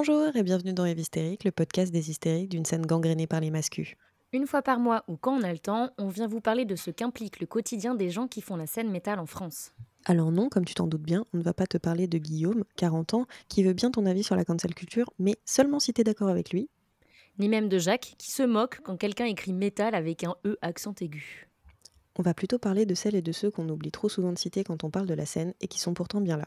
Bonjour et bienvenue dans Eve Hystérique, le podcast des hystériques d'une scène gangrénée par les mascus. Une fois par mois ou quand on a le temps, on vient vous parler de ce qu'implique le quotidien des gens qui font la scène métal en France. Alors non, comme tu t'en doutes bien, on ne va pas te parler de Guillaume, 40 ans, qui veut bien ton avis sur la cancel culture, mais seulement si t'es d'accord avec lui. Ni même de Jacques, qui se moque quand quelqu'un écrit métal avec un E accent aigu. On va plutôt parler de celles et de ceux qu'on oublie trop souvent de citer quand on parle de la scène et qui sont pourtant bien là.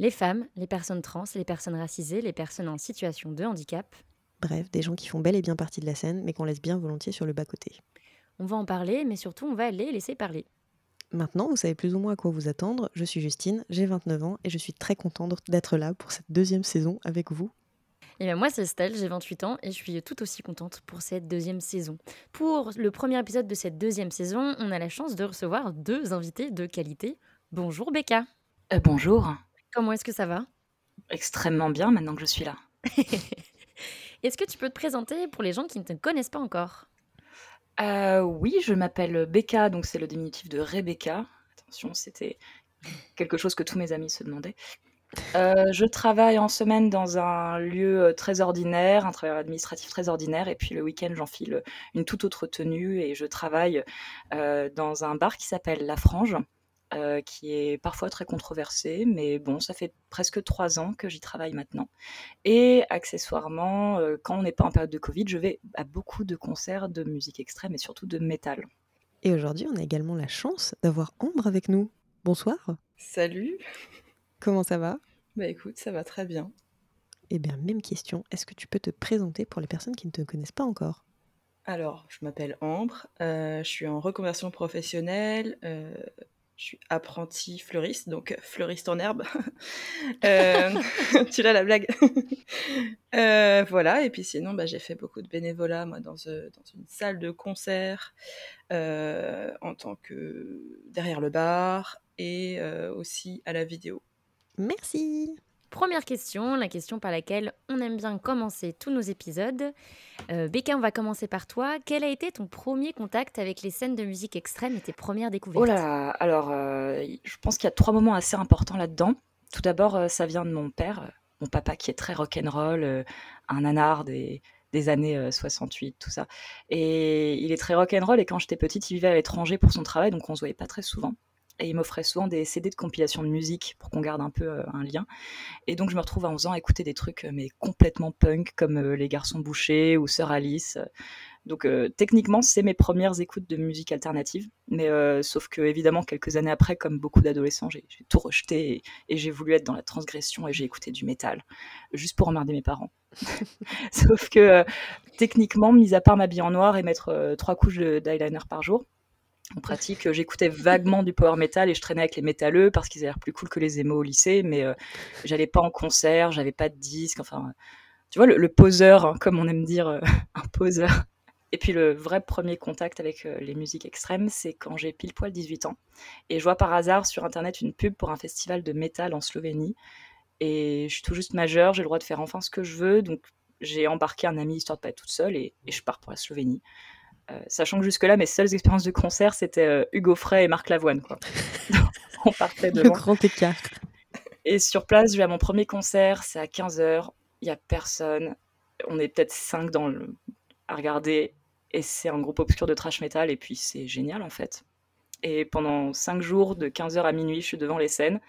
Les femmes, les personnes trans, les personnes racisées, les personnes en situation de handicap. Bref, des gens qui font bel et bien partie de la scène, mais qu'on laisse bien volontiers sur le bas-côté. On va en parler, mais surtout on va les laisser parler. Maintenant, vous savez plus ou moins à quoi vous attendre. Je suis Justine, j'ai 29 ans et je suis très contente d'être là pour cette deuxième saison avec vous. Et bien moi c'est Estelle, j'ai 28 ans et je suis tout aussi contente pour cette deuxième saison. Pour le premier épisode de cette deuxième saison, on a la chance de recevoir deux invités de qualité. Bonjour Becca. Euh, bonjour. Comment est-ce que ça va? Extrêmement bien maintenant que je suis là. Est-ce que tu peux te présenter pour les gens qui ne te connaissent pas encore? Euh, oui, je m'appelle Becca, donc c'est le diminutif de Rebecca. Attention, c'était quelque chose que tous mes amis se demandaient. Euh, je travaille en semaine dans un lieu euh, très ordinaire, un travail administratif très ordinaire, et puis le week-end j'enfile une toute autre tenue et je travaille dans un bar qui s'appelle La Frange, euh, qui est parfois très controversé, mais bon, ça fait presque trois ans que j'y travaille maintenant. Et accessoirement, euh, quand on n'est pas en période de Covid, je vais à beaucoup de concerts de musique extrême et surtout de métal. Et aujourd'hui, on a également la chance d'avoir Ambre avec nous. Bonsoir. Salut. Comment ça va? Bah écoute, ça va très bien. Eh bien, même question. Est-ce que tu peux te présenter pour les personnes qui ne te connaissent pas encore? Alors, je m'appelle Ambre, euh, je suis en reconversion professionnelle, euh, je suis apprentie fleuriste, donc fleuriste en herbe. Euh, tu l'as la blague Euh, Voilà, et puis sinon, bah, j'ai fait beaucoup de bénévolat, moi, dans, euh, dans une salle de concert, euh, en tant que derrière le bar, et euh, aussi à la vidéo. Merci. Première question, la question par laquelle on aime bien commencer tous nos épisodes. Euh, Becca, on va commencer par toi. Quel a été ton premier contact avec les scènes de musique extrême et tes premières découvertes? Oh là là, alors euh, je pense qu'il y a trois moments assez importants là-dedans. Tout d'abord, euh, ça vient de mon père, euh, mon papa qui est très rock'n'roll, un nanar des, des années euh, 68, tout ça. Et il est très rock'n'roll et quand j'étais petite, il vivait à l'étranger pour son travail, donc on se voyait pas très souvent. Et il m'offrait souvent des CD de compilation de musique pour qu'on garde un peu euh, un lien. Et donc je me retrouve à 11 ans à écouter des trucs euh, mais complètement punk comme euh, Les Garçons Bouchés ou Sœur Alice. Donc techniquement, c'est mes premières écoutes de musique alternative. Mais sauf que évidemment, quelques années après, comme beaucoup d'adolescents, j'ai tout rejeté et, et j'ai voulu être dans la transgression et j'ai écouté du métal, juste pour emmerder mes parents. sauf que techniquement, mis à part m'habiller en noir et mettre trois couches de- d'eyeliner par jour, en pratique, euh, j'écoutais vaguement du power metal et je traînais avec les métalleux parce qu'ils avaient l'air plus cool que les émos au lycée, mais euh, j'allais pas en concert, j'avais pas de disque, enfin, tu vois, le, poseur, hein, comme on aime dire, euh, un poseur. Et puis le vrai premier contact avec les musiques extrêmes, c'est quand j'ai pile poil 18 ans. Et je vois par hasard sur internet une pub pour un festival de métal en Slovénie. Et je suis tout juste majeure, j'ai le droit de faire enfin ce que je veux, donc j'ai embarqué un ami histoire de pas être toute seule et je pars pour la Slovénie. Euh, sachant que jusque-là, mes seules expériences de concert, c'était euh, Hugo Frey et Marc Lavoine. Quoi. On partait de Le grand écart. Et sur place, je vais à mon premier concert, c'est à 15h, il n'y a personne. On est peut-être 5 dans le... à regarder, et c'est un groupe obscur de trash metal, et puis c'est génial en fait. Et pendant 5 jours, de 15h à minuit, je suis devant les scènes,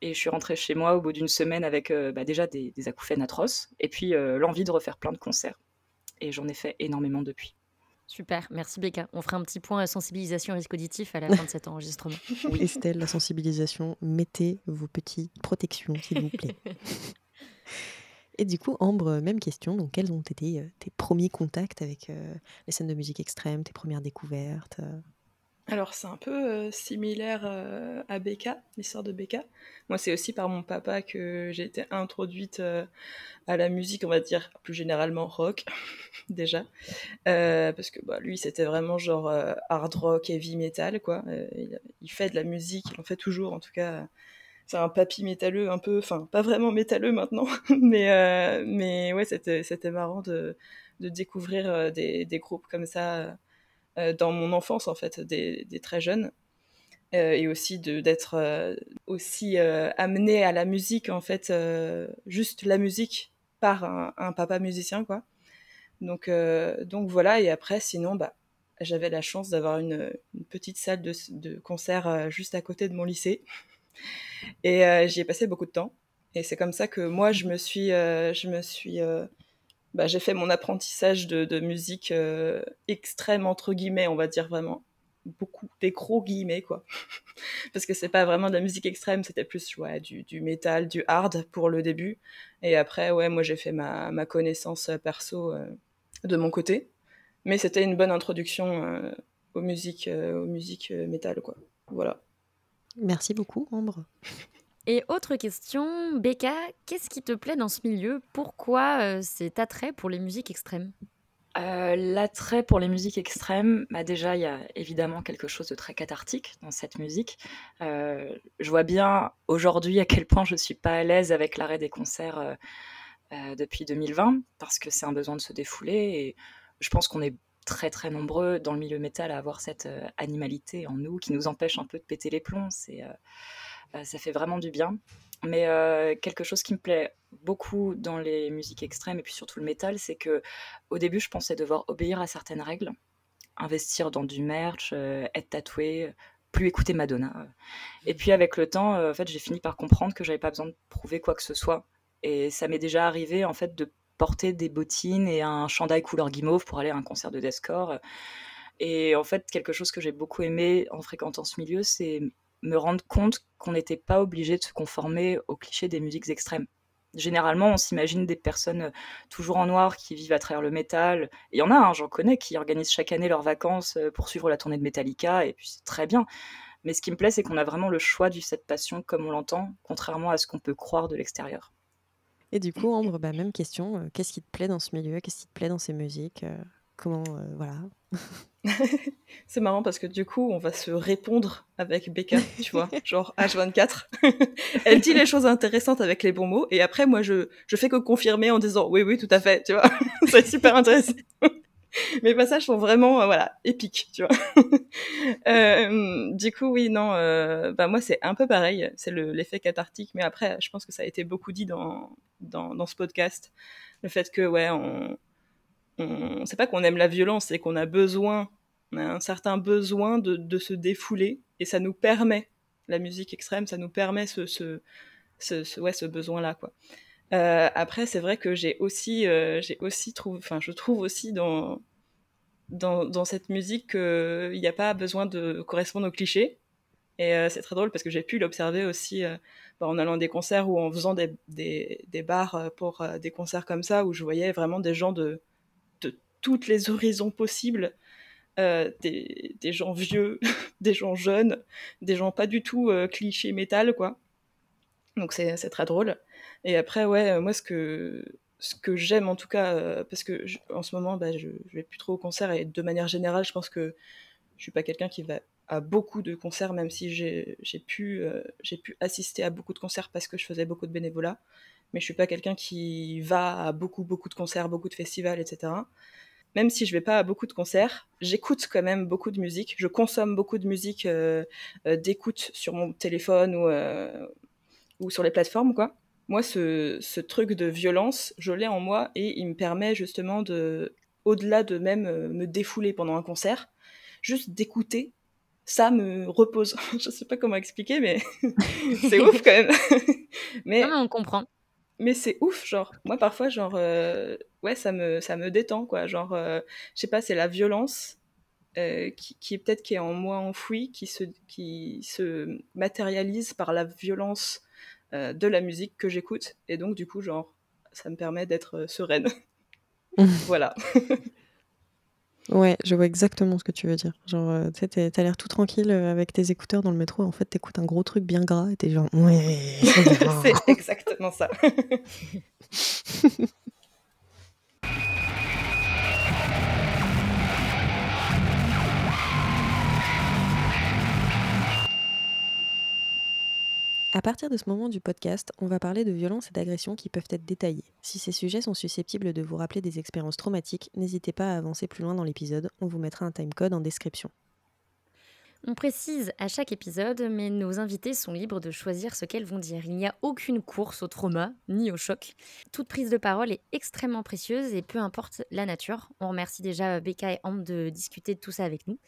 et je suis rentrée chez moi au bout d'une semaine avec euh, bah, déjà des, des acouphènes atroces, et puis euh, l'envie de refaire plein de concerts. Et j'en ai fait énormément depuis. Super, merci Becca. On fera un petit point sensibilisation risque auditif à la fin de cet enregistrement. Estelle, la sensibilisation, mettez vos petites protections, s'il vous plaît. Et du coup, Ambre, même question. Donc, quels ont été euh, tes premiers contacts avec euh, les scènes de musique extrême, tes premières découvertes euh? Alors, c'est un peu euh, similaire euh, à Becca, l'histoire de Becca. Moi, c'est aussi par mon papa que j'ai été introduite euh, à la musique, on va dire plus généralement rock, déjà. Parce que bah, lui, c'était vraiment genre hard rock, heavy metal, quoi. Il, fait de la musique, il en fait toujours, en tout cas. C'est un papy métalleux, un peu, enfin, pas vraiment métalleux maintenant, mais, mais ouais, c'était marrant de, de découvrir des, des groupes comme ça dans mon enfance, en fait, des, très jeunes. Euh, et aussi d'être euh, aussi euh, amené à la musique, en fait, euh, juste la musique, par un, papa musicien, quoi. Donc, euh, donc voilà, et après, sinon, bah, j'avais la chance d'avoir une, petite salle de, concert euh, juste à côté de mon lycée. Et euh, j'y ai passé beaucoup de temps. Et c'est comme ça que moi, je me suis, je me suis, bah, j'ai fait mon apprentissage de, musique extrême entre guillemets, on va dire vraiment. Beaucoup des gros guillemets quoi. Parce que c'est pas vraiment de la musique extrême c'était plus ouais, du, du métal du hard pour le début. Et après ouais moi j'ai fait ma, ma, connaissance perso euh, de mon côté. Mais c'était une bonne introduction euh, aux musiques euh, aux musiques métal quoi. Voilà. Merci beaucoup Ambre et autre question Becca qu'est-ce qui te plaît dans ce milieu? Pourquoi cet attrait pour les musiques extrêmes? Euh, l'attrait pour les musiques extrêmes, bah, déjà, il y a évidemment quelque chose de très cathartique dans cette musique. Euh, je vois bien aujourd'hui à quel point je suis pas à l'aise avec l'arrêt des concerts, euh, depuis 2020 parce que c'est un besoin de se défouler et je pense qu'on est très, très nombreux dans le milieu métal à avoir cette, animalité en nous qui nous empêche un peu de péter les plombs. Ça fait vraiment du bien. Mais euh, quelque chose qui me plaît beaucoup dans les musiques extrêmes et puis surtout le métal, c'est que au début, je pensais devoir obéir à certaines règles, investir dans du merch, euh, être tatoué, plus écouter Madonna. Et puis avec le temps, euh, en fait, j'ai fini par comprendre que j'avais pas besoin de prouver quoi que ce soit. Et ça m'est déjà arrivé en fait de porter des bottines et un chandail couleur guimauve pour aller à un concert de deathcore. Et en fait, quelque chose que j'ai beaucoup aimé en fréquentant ce milieu, c'est me rendre compte qu'on n'était pas obligé de se conformer aux clichés des musiques extrêmes. Généralement, on s'imagine des personnes euh, toujours en noir qui vivent à travers le métal. Il y en a, hein, j'en connais, qui organisent chaque année leurs vacances euh, pour suivre la tournée de Metallica, et puis c'est très bien. Mais ce qui me plaît, c'est qu'on a vraiment le choix du cette passion comme on l'entend, contrairement à ce qu'on peut croire de l'extérieur. Et du coup, Ambre, bah, même question, euh, qu'est-ce qui te plaît dans ce milieu? Qu'est-ce qui te plaît dans ces musiques? Comment, voilà c'est marrant parce que du coup, on va se répondre avec Becca, tu vois, genre H24. Elle dit les choses intéressantes avec les bons mots et après, moi, je, je fais que confirmer en disant oui, oui, tout à fait, tu vois. c'est super intéressant. Mes passages sont vraiment, euh, voilà, épiques, tu vois. euh, du coup, oui, non, euh, bah moi, c'est un peu pareil. C'est l'effet cathartique, mais après, je pense que ça a été beaucoup dit dans, dans, dans ce podcast. Le fait que, ouais, on, on c'est pas qu'on aime la violence, c'est qu'on a besoin, on a un certain besoin de, se défouler et ça nous permet, la musique extrême, ça nous permet ce, ce, ouais, ce besoin-là, quoi. Euh, après, c'est vrai que j'ai aussi, euh, j'ai aussi trouvé, enfin, je trouve aussi dans, dans, cette musique qu'il n'y a pas besoin de correspondre aux clichés. Et euh, c'est très drôle parce que j'ai pu l'observer aussi bah, en allant à des concerts ou en faisant des, des, des bars pour des concerts comme ça où je voyais vraiment des gens de, toutes les horizons possibles. Euh, des, gens vieux, des gens jeunes, des gens pas du tout euh, cliché métal, quoi. Donc c'est très drôle. Et après, ouais, euh, moi, ce que, ce que j'aime en tout cas, parce que en ce moment, bah, je, je, vais plus trop au concert et de manière générale, je pense que je suis pas quelqu'un qui va à beaucoup de concerts, même si j'ai pu, j'ai pu assister à beaucoup de concerts parce que je faisais beaucoup de bénévolat. Mais je suis pas quelqu'un qui va à beaucoup, beaucoup de concerts, beaucoup de festivals, etc même si je vais pas à beaucoup de concerts, j'écoute quand même beaucoup de musique. Je consomme beaucoup de musique euh, euh, d'écoute sur mon téléphone ou, euh, ou sur les plateformes, quoi. Moi, ce, ce truc de violence, je l'ai en moi et il me permet justement de, au-delà de même me défouler pendant un concert, juste d'écouter, ça me repose. je sais pas comment expliquer, mais c'est ouf quand même. mais on comprend mais c'est ouf, genre, moi parfois, genre, euh, ouais, ça me, ça me détend, quoi. Genre, euh, je sais pas, c'est la violence euh, qui, qui peut-être qui est en moi enfouie, qui se, qui se matérialise par la violence de la musique que j'écoute. Et donc, du coup, genre, ça me permet d'être sereine. voilà. Ouais, je vois exactement ce que tu veux dire. Genre, euh, tu sais, t'as l'air tout tranquille euh, avec tes écouteurs dans le métro. En fait, t'écoutes un gros truc bien gras et t'es genre, ouais. C'est exactement ça. À partir de ce moment du podcast, on va parler de violences et d'agressions qui peuvent être détaillées. Si ces sujets sont susceptibles de vous rappeler des expériences traumatiques, n'hésitez pas à avancer plus loin dans l'épisode, on vous mettra un timecode en description. On précise à chaque épisode, mais nos invités sont libres de choisir ce qu'elles vont dire. Il n'y a aucune course au trauma ni au choc. Toute prise de parole est extrêmement précieuse et peu importe la nature. On remercie déjà Becca et Ambre de discuter de tout ça avec nous.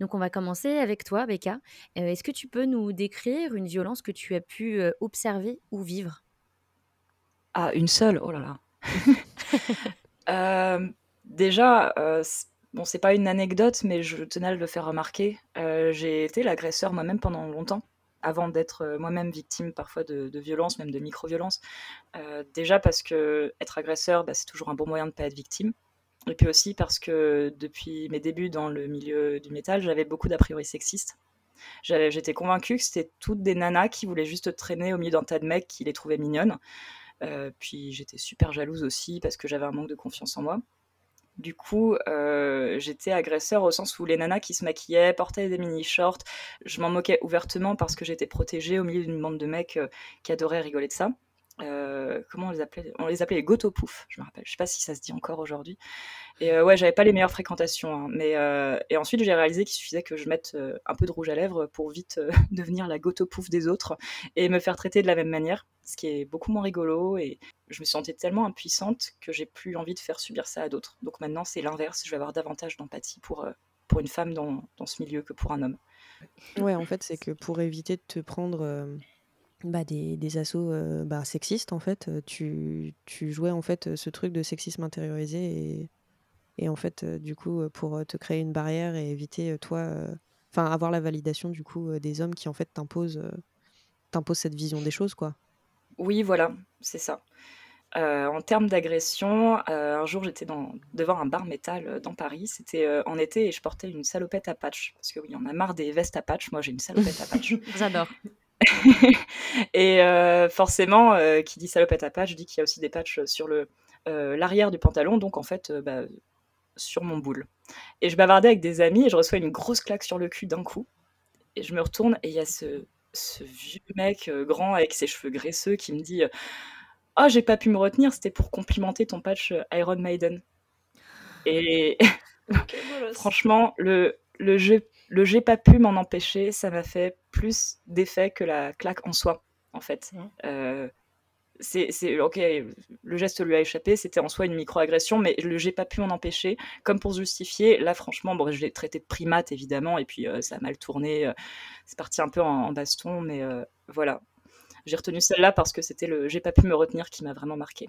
Donc on va commencer avec toi, Becca. Euh, Est-ce que tu peux nous décrire une violence que tu as pu euh, observer ou vivre? Ah, une seule? Oh là là. Euh, déjà, bon, c'est pas une anecdote, mais je tenais à le faire remarquer. J'ai été l'agresseur moi-même pendant longtemps, avant d'être moi-même victime parfois de, violences, même de micro-violences. Déjà parce que être agresseur, bah, c'est toujours un bon moyen de pas être victime. Et puis aussi parce que depuis mes débuts dans le milieu du métal, j'avais beaucoup d'a priori sexistes. J'étais convaincue que c'était toutes des nanas qui voulaient juste traîner au milieu d'un tas de mecs qui les trouvaient mignonnes. Euh, puis j'étais super jalouse aussi parce que j'avais un manque de confiance en moi. Du coup, euh, j'étais agresseur au sens où les nanas qui se maquillaient, portaient des mini-shorts, je m'en moquais ouvertement parce que j'étais protégée au milieu d'une bande de mecs euh, qui adoraient rigoler de ça. Euh, comment on les appelait? On les appelait les gotopouf, je me rappelle. Je sais pas si ça se dit encore aujourd'hui. Et euh, ouais, j'avais pas les meilleures fréquentations. hein, mais euh, et ensuite j'ai réalisé qu'il suffisait que je mette un peu de rouge à lèvres pour vite devenir la gotopouf des autres et me faire traiter de la même manière, ce qui est beaucoup moins rigolo. Et je me sentais tellement impuissante que j'ai plus envie de faire subir ça à d'autres. Donc maintenant c'est l'inverse. Je vais avoir davantage d'empathie pour pour une femme dans, dans ce milieu que pour un homme. Ouais, en fait, c'est que pour éviter de te prendre bah, des, des assauts euh, bah, sexistes, en fait, euh, tu, tu jouais en fait ce truc de sexisme intériorisé et, et en fait, euh, du coup, pour te créer une barrière et éviter toi, enfin, avoir la validation du coup des hommes qui en fait t'imposent t'imposent cette vision des choses, quoi. Oui, voilà, c'est ça. Euh, en termes d'agression, euh, un jour j'étais devant un bar métal euh, dans Paris. C'était en été et je portais une salopette à patch. Parce que oui, on a marre des vestes à patch. Moi j'ai une salopette à patch. J'adore. et euh, forcément, euh, qui dit salopette à patch dit qu'il y a aussi des patchs sur le euh, l'arrière du pantalon. Donc en fait, bah, sur mon boule. Et je bavardais avec des amis et je reçois une grosse claque sur le cul d'un coup. Et je me retourne et il y a ce, ce vieux mec grand avec ses cheveux graisseux qui me dit Ah, j'ai pas pu me retenir, c'était pour complimenter ton patch Iron Maiden. Et franchement, le, le j'ai le j'ai pas pu m'en empêcher, ça m'a fait plus d'effet que la claque en soi, en fait. Mhm. Euh, c'est, c'est- ok, le geste lui a échappé, c'était en soi une micro-agression, mais le j'ai pas pu m'en empêcher, comme pour se justifier. Là, franchement, bon, je l'ai traité de primate évidemment, et puis euh, ça a mal tourné, euh, c'est parti un peu en, en baston, mais euh, voilà. J'ai retenu celle-là parce que c'était le j'ai pas pu me retenir qui m'a vraiment marqué.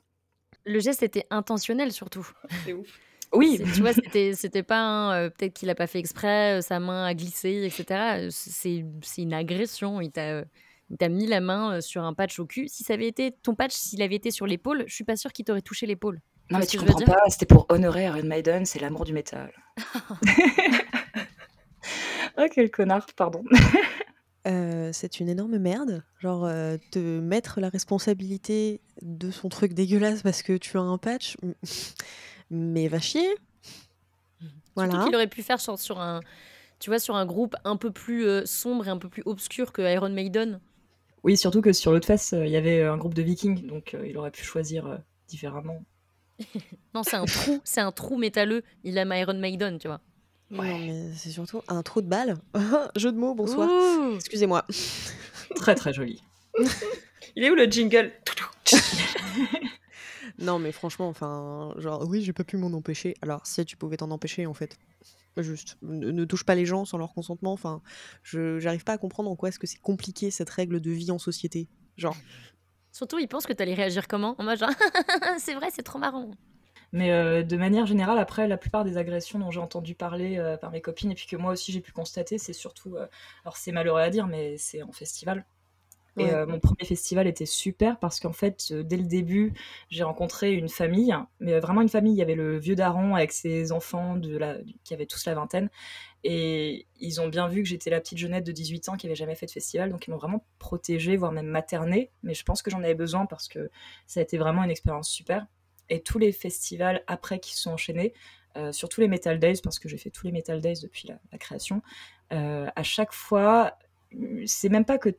Le geste était intentionnel surtout. C'est ouf. Oui, Tu vois, c'était c'était pas un, euh, peut-être qu'il a pas fait exprès, euh, sa main a glissé, etc. Euh, C'est c'est une agression. Il t'a euh, il t'a mis la main euh, sur un patch au cul. Si ça avait été ton patch, s'il avait été sur l'épaule, je suis pas sûre qu'il t'aurait touché l'épaule. non vois mais ce tu que je veux comprends dire? pas, c'était pour honorer Iron Maiden, c'est l'amour du métal. oh quel connard, pardon. Euh, c'est une énorme merde. Genre, euh, te mettre la responsabilité de son truc dégueulasse parce que tu as un patch, mais va chier. Surtout Voilà. qu'il aurait pu faire sur, sur un, tu vois, sur un groupe un peu plus euh, sombre et un peu plus obscur que Iron Maiden. Oui, surtout que sur l'autre face, euh, il y avait euh, un groupe de vikings, donc euh, il aurait pu choisir euh, différemment. Non, c'est un trou, c'est un trou métalleux. Il aime Iron Maiden, tu vois. Non, mais c'est surtout un trou de balle. Jeu de mots, bonsoir. Ouh. Excusez-moi. Très très joli. Il est où le jingle? Non, mais franchement, enfin, genre, oui, j'ai pas pu m'en empêcher. Alors, si tu pouvais t'en empêcher, en fait. Juste, ne, ne touche pas les gens sans leur consentement. Enfin, je j'arrive pas à comprendre en quoi est-ce que c'est compliqué cette règle de vie en société. Genre, Surtout, il pense que t'allais réagir comment En mode genre, c'est vrai, c'est trop marrant. Mais euh, de manière générale, après, la plupart des agressions dont j'ai entendu parler euh, par mes copines, et puis que moi aussi j'ai pu constater, c'est surtout, euh, alors c'est malheureux à dire, mais c'est en festival. Et Ouais. euh, mon premier festival était super parce qu'en fait, euh, dès le début, j'ai rencontré une famille, mais euh, vraiment une famille. Il y avait le vieux daron avec ses enfants de la... qui avaient tous la vingtaine. Et ils ont bien vu que j'étais la petite jeunette de 18 ans qui avait jamais fait de festival, donc ils m'ont vraiment protégée, voire même maternée. Mais je pense que j'en avais besoin parce que ça a été vraiment une expérience super. Et tous les festivals après qui se sont enchaînés, euh, surtout les Metal Days, parce que j'ai fait tous les Metal Days depuis la, la création, à chaque fois, c'est même pas que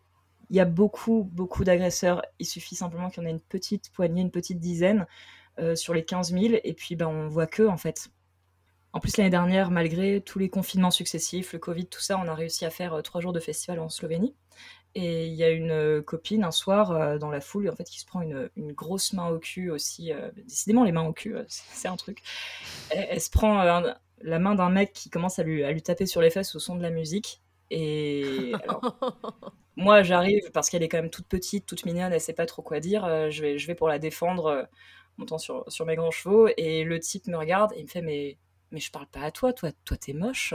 il y a beaucoup, beaucoup d'agresseurs. Il suffit simplement qu'il y en ait une petite poignée, une petite dizaine euh, sur les 15 000, et puis ben, on voit que, en fait. En plus, l'année dernière, malgré tous les confinements successifs, le Covid, tout ça, on a réussi à faire trois jours de festival en Slovénie. Et il y a une copine un soir dans la foule, en fait, qui se prend une, grosse main au cul aussi. décidément, les mains au cul, c'est un truc. Elle, se prend la main d'un mec qui commence à lui, à lui taper sur les fesses au son de la musique. Et moi, j'arrive parce qu'elle est quand même toute petite, toute mignonne, elle sait pas trop quoi dire. je, vais, je vais pour la défendre, montant sur, sur mes grands chevaux. Et le type me regarde et il me fait Mais, mais je parle pas à toi, toi, toi t'es moche.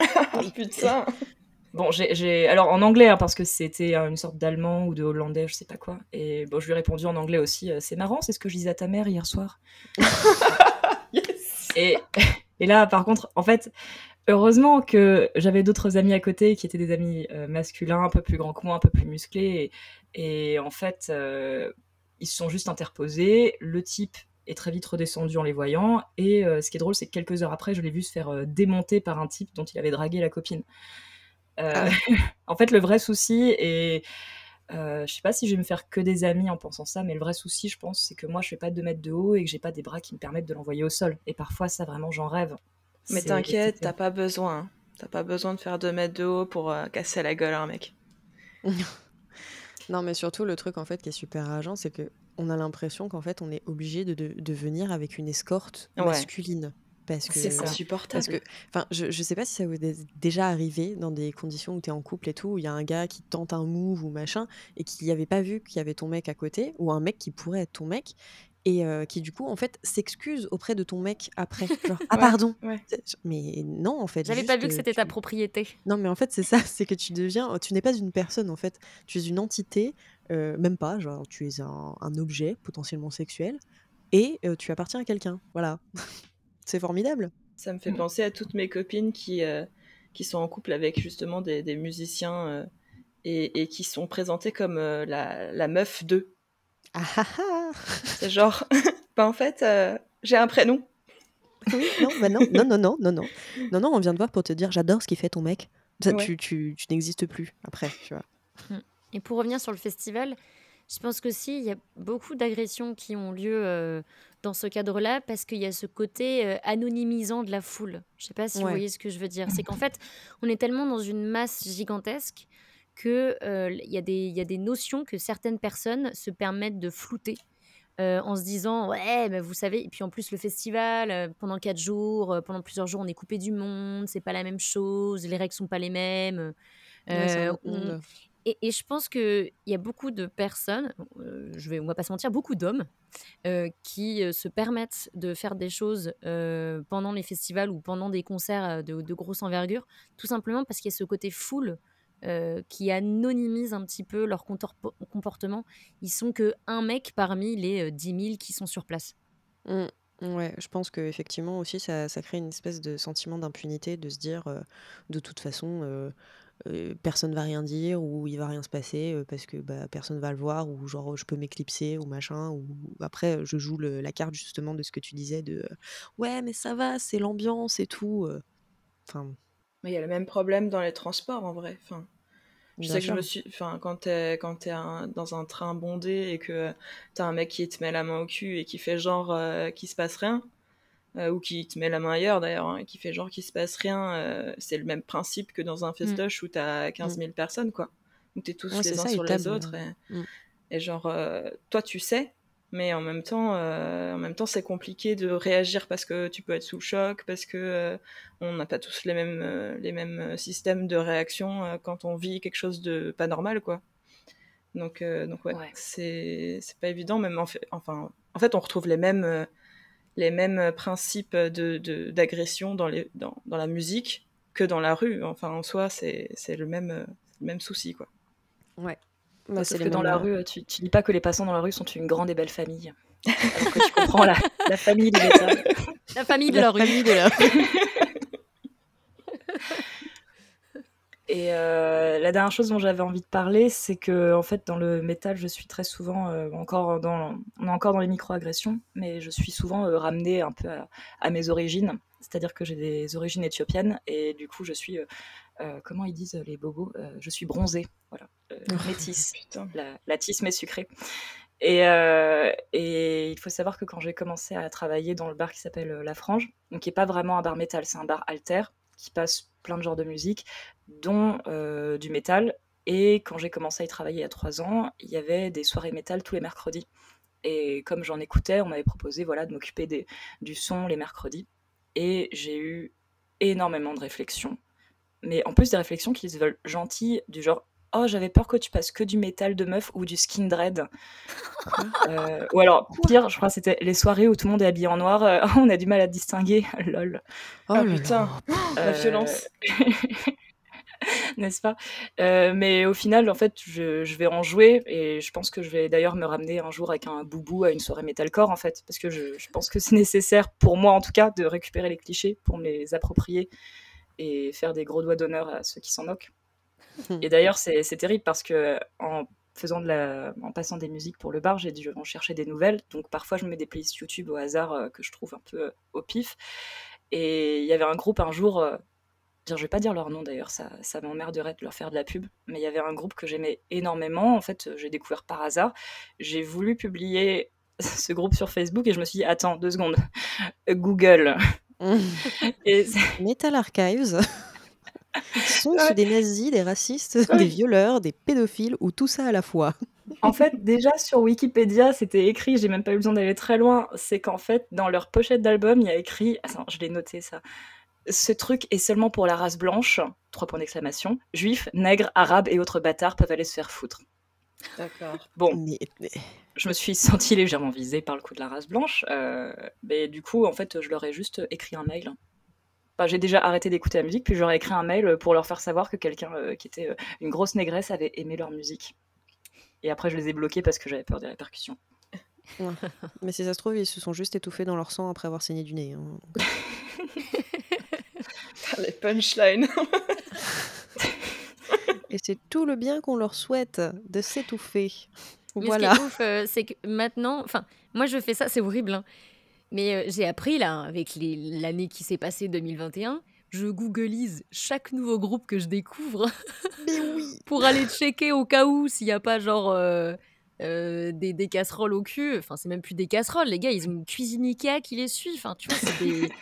putain Bon, j'ai, alors en anglais, hein, parce que c'était une sorte d'allemand ou de hollandais, je sais pas quoi. Et bon, je lui ai répondu en anglais aussi. c'est marrant, c'est ce que je disais à ta mère hier soir. yes. et, et là, par contre, en fait, heureusement que j'avais d'autres amis à côté qui étaient des amis euh, masculins, un peu plus grands que moi, un peu plus musclés. Et, en fait, euh, ils se sont juste interposés. Le type est très vite redescendu en les voyant. Et euh, ce qui est drôle, c'est que quelques heures après, je l'ai vu se faire démonter par un type dont il avait dragué la copine. Ah en fait, le vrai souci, et je sais pas si je vais me faire que des amis en pensant ça, mais le vrai souci, je pense, c'est que moi, je fais pas 2 mètres de haut et que j'ai pas des bras qui me permettent de l'envoyer au sol. Et parfois, ça, vraiment, j'en rêve. Mais t'inquiète, t'as pas besoin. T'as pas besoin de faire 2 mètres de haut pour euh, casser la gueule à un mec. non, mais surtout, le truc en fait qui est super rageant, c'est que on a l'impression qu'en fait, on est obligé de, de, venir avec une escorte masculine. Parce que c'est insupportable. Parce que, enfin, je, je sais pas si ça vous est déjà arrivé dans des conditions où tu es en couple et tout, où il y a un gars qui tente un move ou machin, et qui n'y avait pas vu qu'il y avait ton mec à côté, ou un mec qui pourrait être ton mec, et qui du coup en fait s'excuse auprès de ton mec après genre ah pardon mais non en fait j'avais pas vu que c'était ta propriété. Non mais en fait c'est ça c'est que tu deviens tu n'es pas une personne en fait. Tu es une entité même pas genre tu es un, objet potentiellement sexuel et tu appartiens à quelqu'un voilà. C'est formidable. Ça me fait penser à toutes mes copines qui qui sont en couple avec justement des, des musiciens et, et, qui sont présentées comme la, la meuf d'eux ah, ah, ah. C'est genre, bah en fait, euh, j'ai un prénom. Oui, non, bah non, non, non, non, non, non. Non, non, on vient de voir pour te dire, j'adore ce qu'il fait ton mec. Ça, Tu, tu, tu n'existes plus après, tu vois. Hum. Et pour revenir sur le festival, je pense que si, il y a beaucoup d'agressions qui ont lieu euh, dans ce cadre-là parce qu'il y a ce côté euh, anonymisant de la foule. Je sais pas si vous voyez ce que je veux dire. C'est qu'en fait, on est tellement dans une masse gigantesque qu'il y, a des, y a des notions que certaines personnes se permettent de flouter. Euh, en se disant ouais mais vous savez et puis en plus le festival euh, pendant quatre jours pendant plusieurs jours on est coupé du monde c'est pas la même chose les règles sont pas les mêmes et, et, je pense qu'il y a beaucoup de personnes, je vais, on va pas se mentir, beaucoup d'hommes qui se permettent de faire des choses pendant les festivals ou pendant des concerts de, de grosse envergure, tout simplement parce qu'il y a ce côté full euh, qui anonymisent un petit peu leur comportement. Ils sont que un mec parmi les 10 euh, 000 qui sont sur place. Mmh. Ouais, je pense qu'effectivement aussi ça, ça, crée une espèce de sentiment d'impunité, de se dire euh, de toute façon personne va rien dire ou il va rien se passer parce que bah, personne va le voir ou genre je peux m'éclipser ou machin ou après je joue la carte justement de ce que tu disais de ouais mais ça va c'est l'ambiance et tout enfin mais il y a le même problème dans les transports en vrai. Enfin, je sais que je me suis. Enfin, quand t'es quand dans un train bondé et que t'as un mec qui te met la main au cul et qui fait genre euh, qu'il se passe rien, euh, ou qui te met la main ailleurs d'ailleurs, hein, et qui fait genre qu'il se passe rien, euh, c'est le même principe que dans un mm. festoche où t'as 15 000 mm. personnes, quoi. Où t'es tous les uns sur les autres. Et, mm. et genre, toi tu sais, mais en même temps, euh, en même temps, c'est compliqué de réagir parce que tu peux être sous choc, parce que euh, on n'a pas tous les mêmes euh, les mêmes systèmes de réaction quand on vit quelque chose de pas normal, quoi. Donc donc ouais, c'est c'est pas évident, même en fait, enfin en fait, on retrouve les mêmes les mêmes principes de d'agression dans les dans, dans la musique que dans la rue. Enfin en soi, c'est c'est le même le même souci, quoi. Ouais. Bah, Sauf que dans la rue, tu, tu dis pas que les passants dans la rue sont une grande et belle famille. Alors que tu comprends la, la famille de l'État. La famille de la, rue. de la Et euh, la dernière chose dont j'avais envie de parler, c'est que en fait, dans le métal, je suis très souvent euh, encore dans, on est encore dans les micro-agressions, mais je suis souvent euh, ramenée un peu à, à mes origines. C'est-à-dire que j'ai des origines éthiopiennes et du coup, je suis euh, comment ils disent les bobos euh, Je suis bronzée, voilà, euh, métisse. La, la tisse mais sucrée. Et, euh, et il faut savoir que quand j'ai commencé à travailler dans le bar qui s'appelle La Frange, donc qui n'est pas vraiment un bar métal, c'est un bar alter qui passe plein de genres de musique, dont du métal. Et quand j'ai commencé à y travailler il y a trois ans, il y avait des soirées métal tous les mercredis. Et comme j'en écoutais, on m'avait proposé voilà, de m'occuper du son les mercredis. Et j'ai eu énormément de réflexions. Mais en plus des réflexions qui se veulent gentilles, du genre Oh, j'avais peur que tu passes que du métal de meuf ou du skin dread. Euh, ou alors, pire, je crois c'était les soirées où tout le monde est habillé en noir. Euh, on a du mal à distinguer. Lol. Oh, oh putain, la euh, violence. n'est-ce pas? Mais au final, en fait, je, vais en jouer et je pense que je vais d'ailleurs me ramener un jour avec un boubou à une soirée metalcore, en fait, parce que je, pense que c'est nécessaire, pour moi en tout cas, de récupérer les clichés pour me les approprier et faire des gros doigts d'honneur à ceux qui s'en moquent. Et d'ailleurs, c'est terrible parce que en faisant de la, en passant des musiques pour le bar, j'ai dû en chercher des nouvelles. Donc parfois, je me mets des playlists YouTube au hasard que je trouve un peu au pif. Et il y avait un groupe un jour, je vais pas dire leur nom d'ailleurs, ça, ça m'emmerderait de leur faire de la pub, mais il y avait un groupe que j'aimais énormément, en fait, j'ai découvert par hasard. J'ai voulu publier ce groupe sur Facebook et je me suis dit, attends, deux secondes, Google. Metal Archives. Sont ouais. des nazis, des racistes, des violeurs, des pédophiles ou tout ça à la fois En fait, déjà sur Wikipédia, c'était écrit, j'ai même pas eu besoin d'aller très loin, c'est qu'en fait, dans leur pochette d'album, il y a écrit, attends, je l'ai noté ça, ce truc est seulement pour la race blanche, trois points d'exclamation. Juifs, nègres, arabes et autres bâtards peuvent aller se faire foutre. D'accord. Bon, je me suis sentie légèrement visée par le coup de la race blanche, euh, mais du coup, en fait, je leur ai juste écrit un mail. J'ai déjà arrêté d'écouter la musique, puis j'aurais écrit un mail pour leur faire savoir que quelqu'un euh, qui était euh, une grosse négresse avait aimé leur musique. Et après, je les ai bloqués parce que j'avais peur des répercussions. Mais si ça se trouve, ils se sont juste étouffés dans leur sang après avoir saigné du nez. Hein. Les punchlines. Et c'est tout le bien qu'on leur souhaite de s'étouffer. voilà. ce qui est ouf, euh, c'est que maintenant, enfin, moi je fais ça, c'est horrible, hein. Mais euh, j'ai appris là, avec l'année qui s'est passée 2021, je googleise chaque nouveau groupe que je découvre pour aller checker au cas où s'il n'y a pas genre euh, des, des, casseroles au cul. Enfin, c'est même plus des casseroles, les gars, ils ont une cuisine Ikea qui les suit. Enfin, tu vois, c'est des.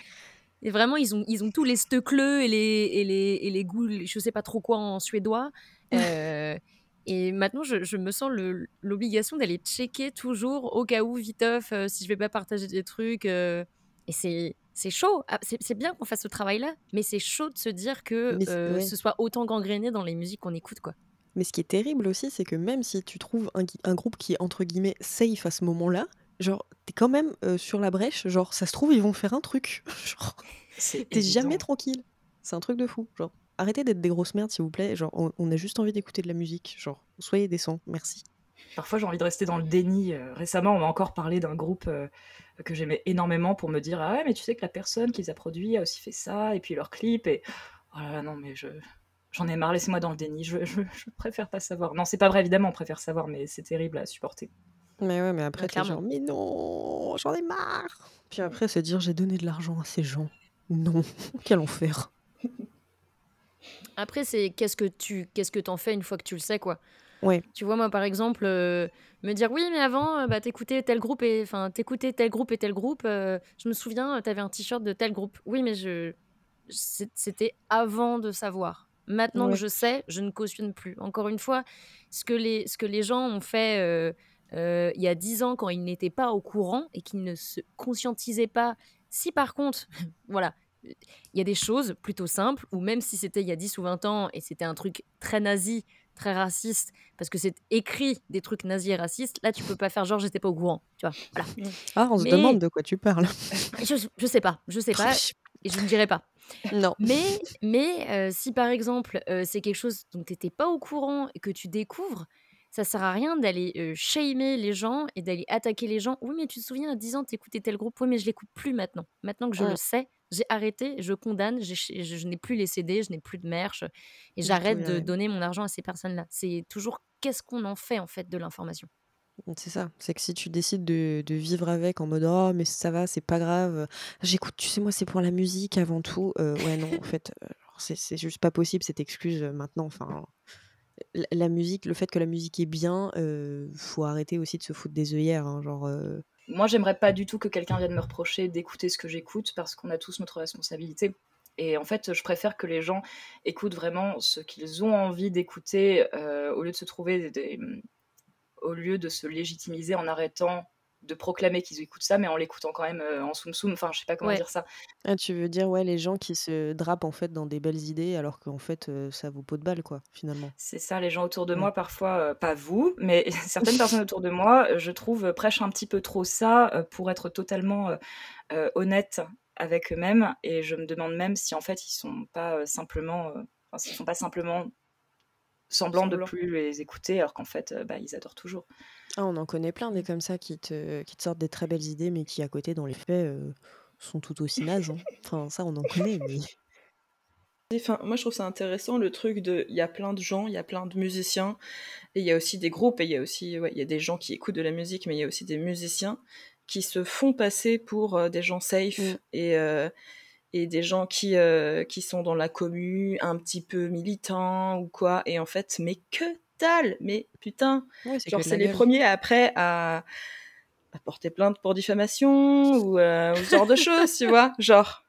Et vraiment, ils ont, ils ont tous les stöckleux et les, et les, et les goûts, je sais pas trop quoi en suédois. Euh, et maintenant, je, je me sens l'obligation d'aller checker toujours au cas où, viteuf, euh, si je vais pas partager des trucs. Euh, et c'est c'est chaud. Ah, c'est bien qu'on fasse ce travail-là, mais c'est chaud de se dire que ce soit autant gangréné dans les musiques qu'on écoute, quoi. Mais ce qui est terrible aussi, c'est que même si tu trouves un, un, groupe qui est entre guillemets safe à ce moment-là, genre, t'es quand même sur la brèche. Genre, ça se trouve, ils vont faire un truc. genre, t'es jamais tranquille. C'est un truc de fou. Genre, arrêtez d'être des grosses merdes, s'il vous plaît. Genre, on, a juste envie d'écouter de la musique. Genre, soyez décents. Merci. Parfois, j'ai envie de rester dans le déni. récemment, on m'a encore parlé d'un groupe que j'aimais énormément pour me dire Ah ouais, mais tu sais que la personne qui les a produits a aussi fait ça, et puis leur clip. Et oh là là, non, mais je. J'en ai marre, laissez-moi dans le déni, je, je, je, préfère pas savoir. Non, c'est pas vrai, évidemment, on préfère savoir, mais c'est terrible à supporter. Mais ouais, mais après, t'es genre, mais non, j'en ai marre. Puis après, c'est dire, j'ai donné de l'argent à ces gens. Non, quel enfer. Après, c'est qu'est-ce que tu qu'est-ce que t'en fais une fois que tu le sais, quoi. Ouais. Tu vois, moi, par exemple, euh, me dire oui, mais avant, euh, bah, t'écoutais tel groupe et enfin, t'écoutais tel groupe et tel groupe. Euh, je me souviens, t'avais un t-shirt de tel groupe. Oui, mais je c'était avant de savoir. Maintenant que je sais, je ne cautionne plus. Encore une fois, ce que les ce que les gens ont fait euh, il y a dix ans quand ils n'étaient pas au courant et qu'ils ne se conscientisaient pas. Si par contre, voilà, il y a des choses plutôt simples, ou même si c'était il y a 10 ou 20 ans et c'était un truc très nazi, très raciste, parce que c'est écrit des trucs nazis et racistes, là tu peux pas faire genre j'étais pas au courant, tu vois. Voilà. Ah, on se demande de quoi tu parles. je, je sais pas, je sais pas, et je ne dirai pas. Non. Mais, mais euh, si par exemple euh, c'est quelque chose dont tu n'étais pas au courant et que tu découvres, ça sert à rien d'aller euh, shamer les gens et d'aller attaquer les gens. Oui, mais tu te souviens, à 10 ans, t'écoutais tel groupe. Oui, mais je l'écoute plus maintenant. Maintenant que je le sais, j'ai arrêté, je condamne, je, n'ai plus les CD, je n'ai plus de merch et j'arrête de donner mon argent à ces personnes-là. C'est toujours qu'est-ce qu'on en fait en fait de l'information. Mmh, c'est ça, c'est que si tu décides de, vivre avec en mode oh mais ça va, c'est pas grave, j'écoute, tu sais moi c'est pour la musique avant tout, ouais non en fait c'est juste pas possible cette excuse maintenant, enfin la musique, le fait que la musique est bien, euh, faut arrêter aussi de se foutre des œillères, hein, genre, euh Moi, j'aimerais pas du tout que quelqu'un vienne me reprocher d'écouter ce que j'écoute parce qu'on a tous notre responsabilité. Et en fait, je préfère que les gens écoutent vraiment ce qu'ils ont envie d'écouter au lieu de se trouver au lieu de se légitimiser en arrêtant de proclamer qu'ils écoutent ça, mais en l'écoutant quand même en soum soum. Enfin, je sais pas comment dire ça. Ah, tu veux dire, ouais, les gens qui se drapent en fait dans des belles idées alors qu'en fait ça vaut pot de balle, quoi, finalement. C'est ça, les gens autour de moi, parfois, pas vous, mais certaines personnes autour de moi, je trouve, prêchent un petit peu trop ça pour être totalement honnête avec eux-mêmes. Et je me demande même si en fait ils sont pas simplement, enfin, s'ils sont pas simplement semblant de plus les écouter alors qu'en fait bah, ils adorent toujours. Ah, on en connaît plein des comme ça qui te, qui te sortent des très belles idées mais qui à côté dans les faits sont tout aussi nazes. Hein. Enfin ça on en connaît mais... Enfin, moi je trouve ça intéressant le truc de il y a plein de gens, il y a plein de musiciens et il y a aussi des groupes et il y a aussi ouais, il y a des gens qui écoutent de la musique mais il y a aussi des musiciens qui se font passer pour des gens safe mmh. et et des gens qui, euh, qui sont dans la commune, un petit peu militants ou quoi, et en fait, mais que dalle Mais putain. Genre, c'est les premiers après à, à, porter plainte pour diffamation ou, euh, ce genre de choses, tu vois Genre,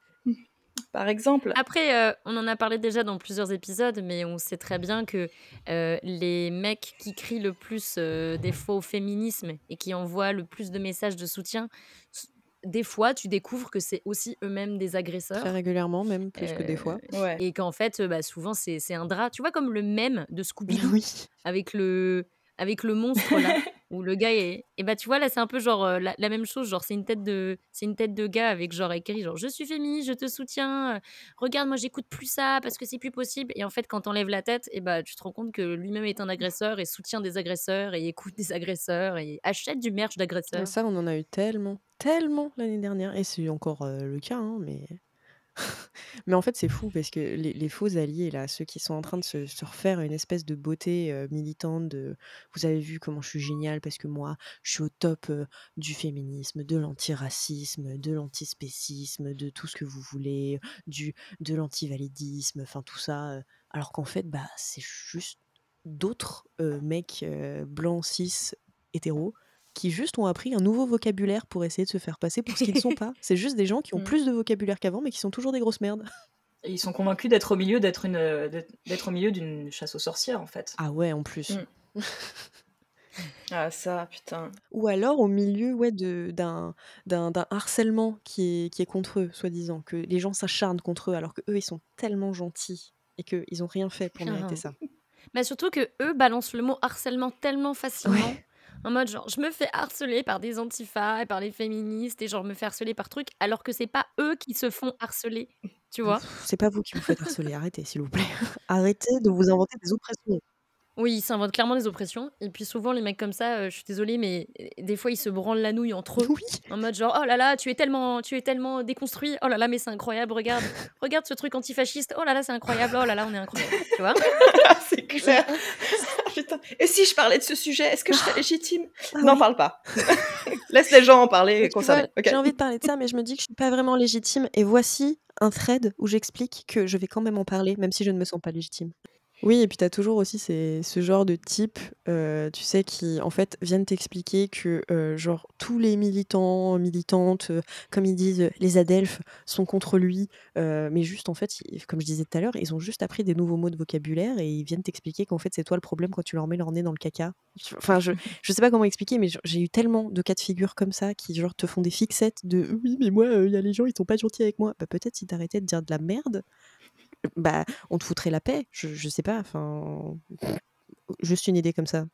par exemple. Après, euh, on en a parlé déjà dans plusieurs épisodes, mais on sait très bien que les mecs qui crient le plus des fois au féminisme et qui envoient le plus de messages de soutien des fois, tu découvres que c'est aussi eux-mêmes des agresseurs. Très régulièrement, même plus que des fois. Euh, et qu'en fait, bah, souvent, c'est un drap. Tu vois, comme le mème de Scooby-Doo oui. avec le, avec le monstre là où le gars est et bah tu vois là c'est un peu genre euh, la, même chose genre c'est une tête de c'est une tête de gars avec genre écrit genre je suis féministe je te soutiens euh, regarde moi j'écoute plus ça parce que c'est plus possible et en fait quand t'enlèves la tête et bah tu te rends compte que lui-même est un agresseur et soutient des agresseurs et écoute des agresseurs et achète du merch d'agresseurs. ça on en a eu tellement tellement l'année dernière. Et c'est encore euh, le cas hein, mais Mais en fait, c'est fou parce que les, faux alliés, là, ceux qui sont en train de se, refaire une espèce de beauté militante de vous avez vu comment je suis génial parce que moi, je suis au top du féminisme, de l'antiracisme, de l'antispécisme, de tout ce que vous voulez, de l'antivalidisme, enfin tout ça. alors qu'en fait, bah, c'est juste d'autres mecs blancs, cis, hétéros qui juste ont appris un nouveau vocabulaire pour essayer de se faire passer pour ce qu'ils ne sont pas. C'est juste des gens qui ont mm. plus de vocabulaire qu'avant, mais qui sont toujours des grosses merdes. Et ils sont convaincus d'être au milieu d'être une d'être au milieu d'une chasse aux sorcières en fait. Ah ouais, en plus. Mm. ah ça, putain. Ou alors au milieu ouais d'un d'un harcèlement qui est qui est contre eux, soi-disant que les gens s'acharnent contre eux alors que eux ils sont tellement gentils et qu'ils ont rien fait pour mériter ça. Mais surtout que eux balancent le mot harcèlement tellement facilement. En mode, genre, je me fais harceler par des antifas et par les féministes et genre me fais harceler par trucs, alors que c'est pas eux qui se font harceler, tu vois. C'est pas vous qui vous faites harceler, arrêtez, s'il vous plaît. Arrêtez de vous inventer des oppressions. Oui, ils s'inventent clairement des oppressions. Et puis souvent, les mecs comme ça, euh, je suis désolée, mais euh, des fois, ils se branlent la nouille entre eux. Oui. En mode genre, oh là là, tu es tellement, tu es tellement déconstruit. Oh là là, mais c'est incroyable. Regarde, regarde ce truc antifasciste. Oh là là, c'est incroyable. Oh là là, on est incroyable. Tu vois C'est clair. Et si je parlais de ce sujet, est-ce que je serais légitime? Ah N'en parle pas. Laisse les gens en parler J'ai envie de parler de ça, mais je me dis que je suis pas vraiment légitime. Et voici un thread où j'explique que je vais quand même en parler, même si je ne me sens pas légitime. Oui et puis tu as toujours aussi ces ce genre de type, euh, tu sais, qui, en fait, viennent t'expliquer que, euh, genre, tous les militants, militantes, euh, comme ils disent, les adelphes sont contre lui, mais juste, en fait, comme je disais tout à l'heure, ils ont juste appris des nouveaux mots de vocabulaire et ils viennent t'expliquer qu'en fait, c'est toi le problème quand tu leur mets leur nez dans le caca. enfin, je je sais pas comment expliquer, mais j'ai eu tellement de cas de figure comme ça qui, genre, te font des fixettes de: «Oui, mais moi, il y a les gens, ils sont pas gentils avec moi». Bah, peut-être si t'arrêtais de dire de la merde bah, on te foutrait la paix. Je, je sais pas, enfin. Juste une idée comme ça.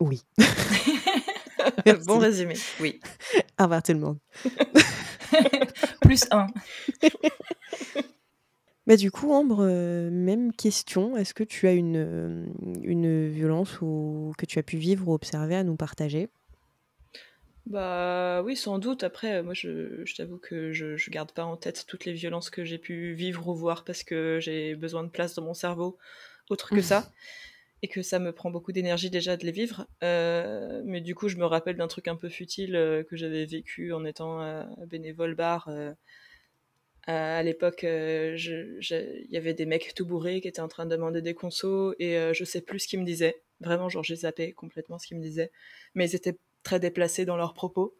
Oui. bon résumé, oui. Inverter le monde. Plus un. Bah, du coup, Ambre, euh, même question. Est-ce que tu as une, euh, une violence ou que tu as pu vivre ou observer à nous partager? Bah oui, sans doute. Après, moi, je, je t'avoue que je, je garde pas en tête toutes les violences que j'ai pu vivre ou voir parce que j'ai besoin de place dans mon cerveau autre que ça. et que ça me prend beaucoup d'énergie déjà de les vivre. Euh, mais du coup, je me rappelle d'un truc un peu futile euh, que j'avais vécu en étant bénévole bar euh, à l'époque, il y avait des mecs tout bourrés qui étaient en train de demander des consos et je sais plus ce qu'ils me disaient. Vraiment, genre, j'ai zappé complètement ce qu'ils me disaient. Mais ils étaient très déplacés dans leurs propos.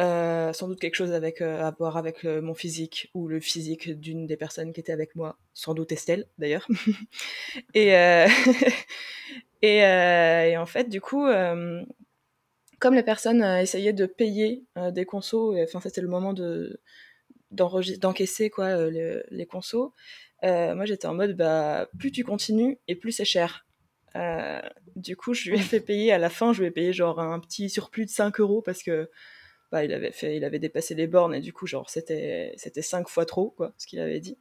Euh, sans doute quelque chose avec, euh, à voir avec euh, mon physique ou le physique d'une des personnes qui étaient avec moi, sans doute Estelle d'ailleurs. et, et, en fait, du coup, comme les personnes essayaient de payer des consos, enfin c'était le moment de d'encaisser quoi les, les consos, moi j'étais en mode bah plus tu continues et plus c'est cher. Du coup, je lui ai fait payer à la fin, je lui ai payé genre un petit surplus de 5 euros parce que bah, il avait fait, il avait dépassé les bornes et du coup, genre, c'était, c'était cinq fois trop, quoi, ce qu'il avait dit.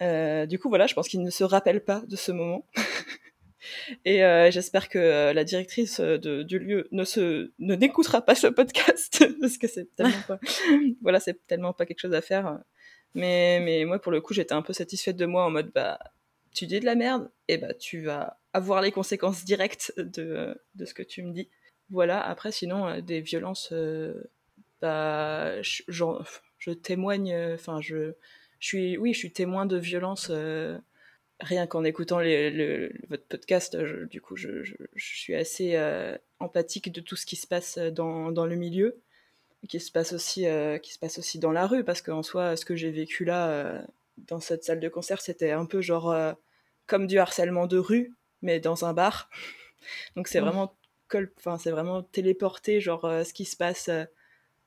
Euh, du coup, voilà, je pense qu'il ne se rappelle pas de ce moment. et euh, j'espère que euh, la directrice du lieu ne se, n'écoutera pas ce podcast parce que c'est tellement pas, voilà, c'est tellement pas quelque chose à faire. Mais, mais moi, pour le coup, j'étais un peu satisfaite de moi en mode, bah, tu dis de la merde, et bah, tu vas avoir les conséquences directes de, de ce que tu me dis. Voilà, après, sinon, des violences bah, je, témoigne, euh, enfin, je, suis, oui, je suis témoin de violence euh, rien qu'en écoutant votre podcast, du coup, je, suis assez euh, empathique de tout ce qui se passe dans, dans le milieu, qui se passe aussi, qui se passe aussi dans la rue, parce qu'en soi, ce que j'ai vécu là, dans cette salle de concert, c'était un peu genre comme du harcèlement de rue, mais dans un bar. Donc c'est mmh. vraiment, enfin, c'est vraiment téléporté, genre ce qui se passe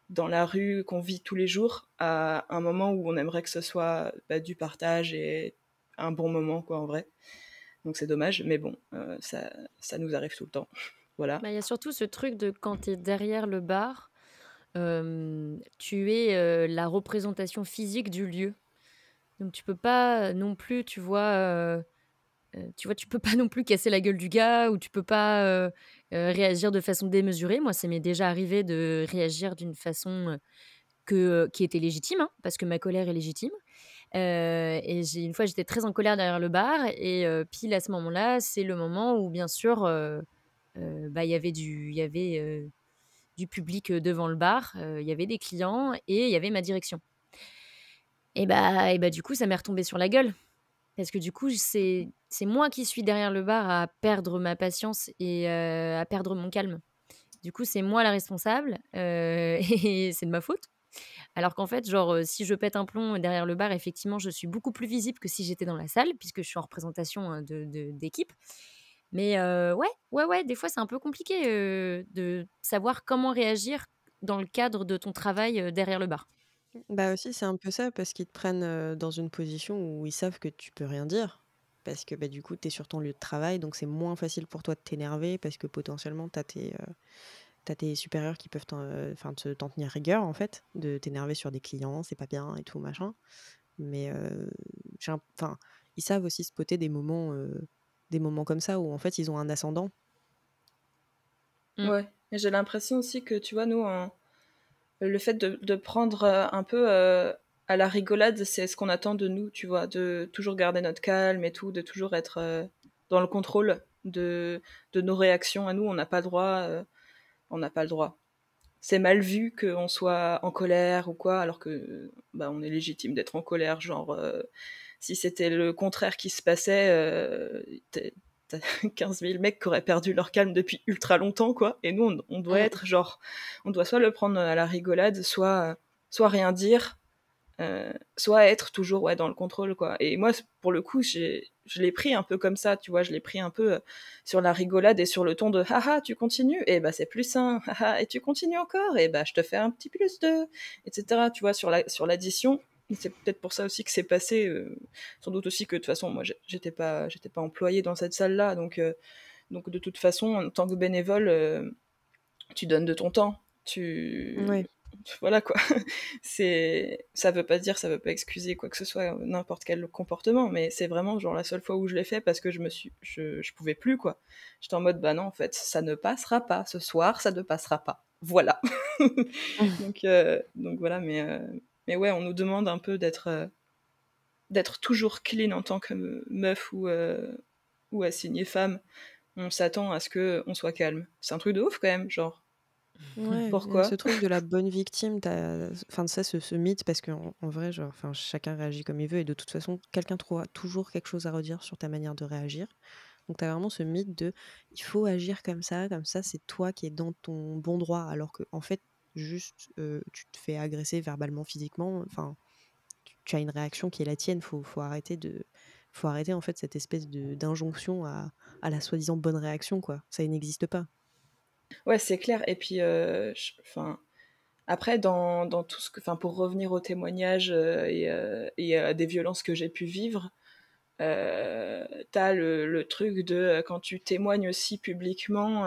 dans la rue qu'on vit tous les jours à un moment où on aimerait que ce soit bah, du partage et un bon moment, quoi, en vrai. Donc c'est dommage, mais bon, euh, ça, ça nous arrive tout le temps. voilà. Bah, il y a surtout ce truc de quand tu es derrière le bar, euh, tu es euh, la représentation physique du lieu. Donc tu peux pas non plus, tu vois, tu vois, tu peux pas non plus casser la gueule du gars ou tu peux pas réagir de façon démesurée. Moi, ça m'est déjà arrivé de réagir d'une façon que, qui était légitime, hein, parce que ma colère est légitime. et une fois, j'étais très en colère derrière le bar, et pile à ce moment-là, c'est le moment où, bien sûr, bah, il y avait du, y avait du public devant le bar, il y avait des clients et il y avait ma direction. Et bah, et bah, du coup, ça m'est retombé sur la gueule. Parce que du coup, c'est c'est moi qui suis derrière le bar à perdre ma patience et à perdre mon calme. Du coup, c'est moi la responsable et c'est de ma faute. Alors qu'en fait, genre, si je pète un plomb derrière le bar, effectivement, je suis beaucoup plus visible que si j'étais dans la salle, puisque je suis en représentation hein, de, d'équipe. Mais ouais, ouais, ouais, des fois, c'est un peu compliqué de savoir comment réagir dans le cadre de ton travail derrière le bar. Bah aussi, c'est un peu ça, parce qu'ils te prennent dans une position où ils savent que tu peux rien dire. Parce que bah, du coup, tu es sur ton lieu de travail, donc c'est moins facile pour toi de t'énerver, parce que potentiellement, tu as tes, tes supérieurs qui peuvent t'en, t'en tenir rigueur, en fait, de t'énerver sur des clients, c'est pas bien et tout, machin. Mais enfin, ils savent aussi spotter des moments, des moments comme ça, où en fait, ils ont un ascendant. Mmh. Ouais, et j'ai l'impression aussi que, tu vois, nous, le fait de, prendre euh, un peu euh, à la rigolade, c'est ce qu'on attend de nous, tu vois, de toujours garder notre calme et tout, de toujours être euh, dans le contrôle de, de nos réactions à nous. On n'a pas le droit, on n'a pas le droit. C'est mal vu qu'on soit en colère ou quoi, alors que bah, on est légitime d'être en colère. Genre, si c'était le contraire qui se passait, 15 000 mecs qui auraient perdu leur calme depuis ultra longtemps, quoi. Et nous, on, doit être genre, on doit soit le prendre à la rigolade, soit, soit rien dire, euh, soit être toujours ouais, dans le contrôle, quoi. Et moi, pour le coup, je l'ai pris un peu comme ça, tu vois, je l'ai pris un peu euh, sur la rigolade et sur le ton de haha, tu continues, et bah c'est plus sain, haha, et tu continues encore, et bah je te fais un petit plus de, etc. Tu vois, sur la sur l'addition, c'est peut-être pour ça aussi que c'est passé. Euh, sans doute aussi que de toute façon, moi, j'étais pas, j'étais pas employée dans cette salle-là, donc, donc de toute façon, en tant que bénévole, tu donnes de ton temps. Tu, voilà quoi. c'est, ça veut pas dire, ça veut pas excuser quoi que ce soit, n'importe quel comportement, mais c'est vraiment genre la seule fois où je l'ai fait parce que je me suis, je, je pouvais plus quoi. J'étais en mode bah non en fait, ça ne passera pas ce soir, ça ne passera pas. Voilà. donc, donc voilà, mais mais ouais, on nous demande un peu d'être euh, d'être toujours clean en tant que meuf ou, euh, ou assignée femme. On s'attend à ce qu'on soit calme. C'est un truc de ouf quand même, genre. Pourquoi Ce truc de la bonne victime, enfin ça, ce, ce mythe, parce qu'en en vrai, genre, enfin, chacun réagit comme il veut, et de toute façon, quelqu'un trouvera toujours quelque chose à redire sur ta manière de réagir. Donc tu as vraiment ce mythe de il faut agir comme ça, comme ça, c'est toi qui es dans ton bon droit, alors que en fait, juste tu te fais agresser verbalement, physiquement, enfin, tu, as une réaction qui est la tienne. Faut, faut arrêter de, faut arrêter en fait cette espèce de d'injonction à, à la soi-disant bonne réaction, quoi. Ça n'existe pas. Ouais, c'est clair. Et puis, euh, enfin, après, dans, dans, tout ce enfin, pour revenir au témoignage euh, et, euh, des violences que j'ai pu vivre, t'as le, le, truc de quand tu témoignes aussi publiquement.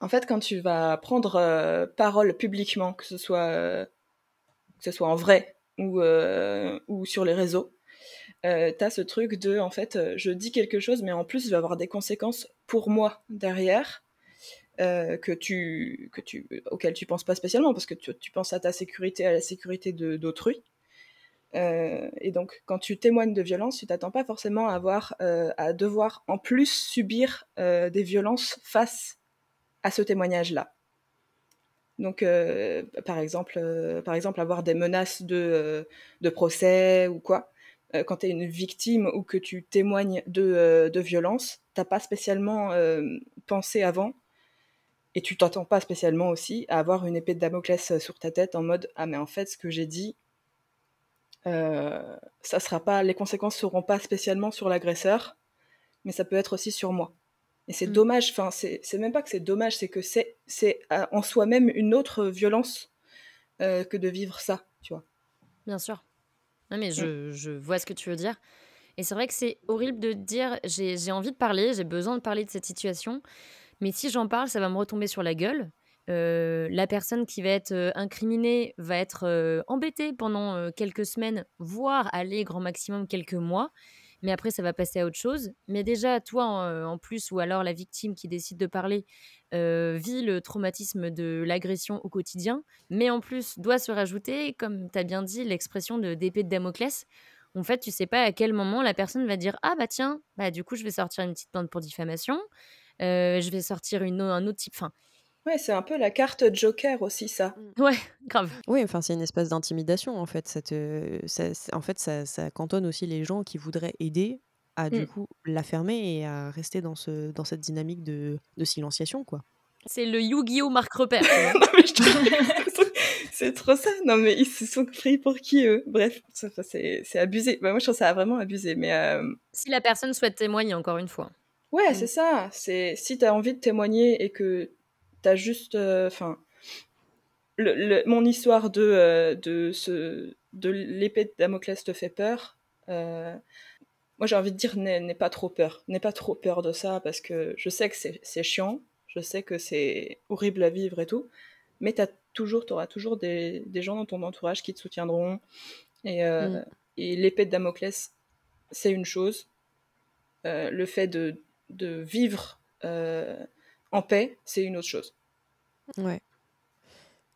en fait, quand tu vas prendre parole publiquement, que ce soit que ce soit en vrai ou, ou sur les réseaux, euh, t'as ce truc de, en fait, je dis quelque chose, mais en plus, il va avoir des conséquences pour moi derrière. Euh, que tu, que tu, auquel tu penses pas spécialement, parce que tu, penses à ta sécurité, à la sécurité d'autrui. Euh, et donc, quand tu témoignes de violence, tu t'attends pas forcément à, avoir, euh, à devoir en plus subir euh, des violences face à ce témoignage-là. Donc, euh, par, exemple, par exemple, avoir des menaces de, de procès ou quoi. quand tu es une victime ou que tu témoignes de, de violence, t'as pas spécialement pensé avant et tu t'attends pas spécialement aussi à avoir une épée de Damoclès euh, sur ta tête en mode ah mais en fait ce que j'ai dit euh, ça sera pas les conséquences seront pas spécialement sur l'agresseur mais ça peut être aussi sur moi. Et c'est mm. dommage enfin c'est même pas que c'est dommage c'est que c'est c'est euh, en soi-même une autre violence euh, que de vivre ça tu vois. Bien sûr. Non mais je, mm. je vois ce que tu veux dire. Et c'est vrai que c'est horrible de dire j'ai envie de parler j'ai besoin de parler de cette situation mais si j'en parle, ça va me retomber sur la gueule. Euh, la personne qui va être euh, incriminée va être euh, embêtée pendant quelques semaines, voire aller grand maximum quelques mois. Mais après, ça va passer à autre chose. Mais déjà, toi, en, plus, ou alors la victime qui décide de parler, vit le traumatisme de l'agression au quotidien. Mais en plus, doit se rajouter, comme tu as bien dit, l'expression de d'épée de Damoclès. En fait, tu sais pas à quel moment la personne va dire Ah bah tiens, bah du coup, je vais sortir une petite plainte pour diffamation. Euh, je vais sortir une, un autre type. Enfin, Ouais, c'est un peu la carte Joker aussi, ça. Mmh. Ouais, grave. Oui, enfin, c'est une espèce d'intimidation, en fait. Ça en fait, ça, ça, cantonne aussi les gens qui voudraient aider à, du mmh. coup, la fermer et à rester dans, ce, dans cette dynamique de, de silenciation, quoi. C'est le Yu-Gi-Oh! Marc Repère. c'est trop ça. Non, mais ils se sont pris pour qui, eux? Bref, c'est abusé. Bah, moi, je trouve ça vraiment abusé. Mais, euh, Si la personne souhaite témoigner, encore une fois. Ouais, c'est ça. C'est si t'as envie de témoigner et que t'as juste, euh, enfin, le, mon histoire de euh, de ce de l'épée de Damoclès te fait peur. Euh, moi, j'ai envie de dire, n'aie pas trop peur. N'aie pas trop peur de ça parce que je sais que c'est chiant, je sais que c'est horrible à vivre et tout, mais t'as toujours, t'auras toujours des, des, gens dans ton entourage qui te soutiendront. Et, mm. et l'épée de Damoclès, c'est une chose. le fait de de vivre euh, en paix, c'est une autre chose. Ouais.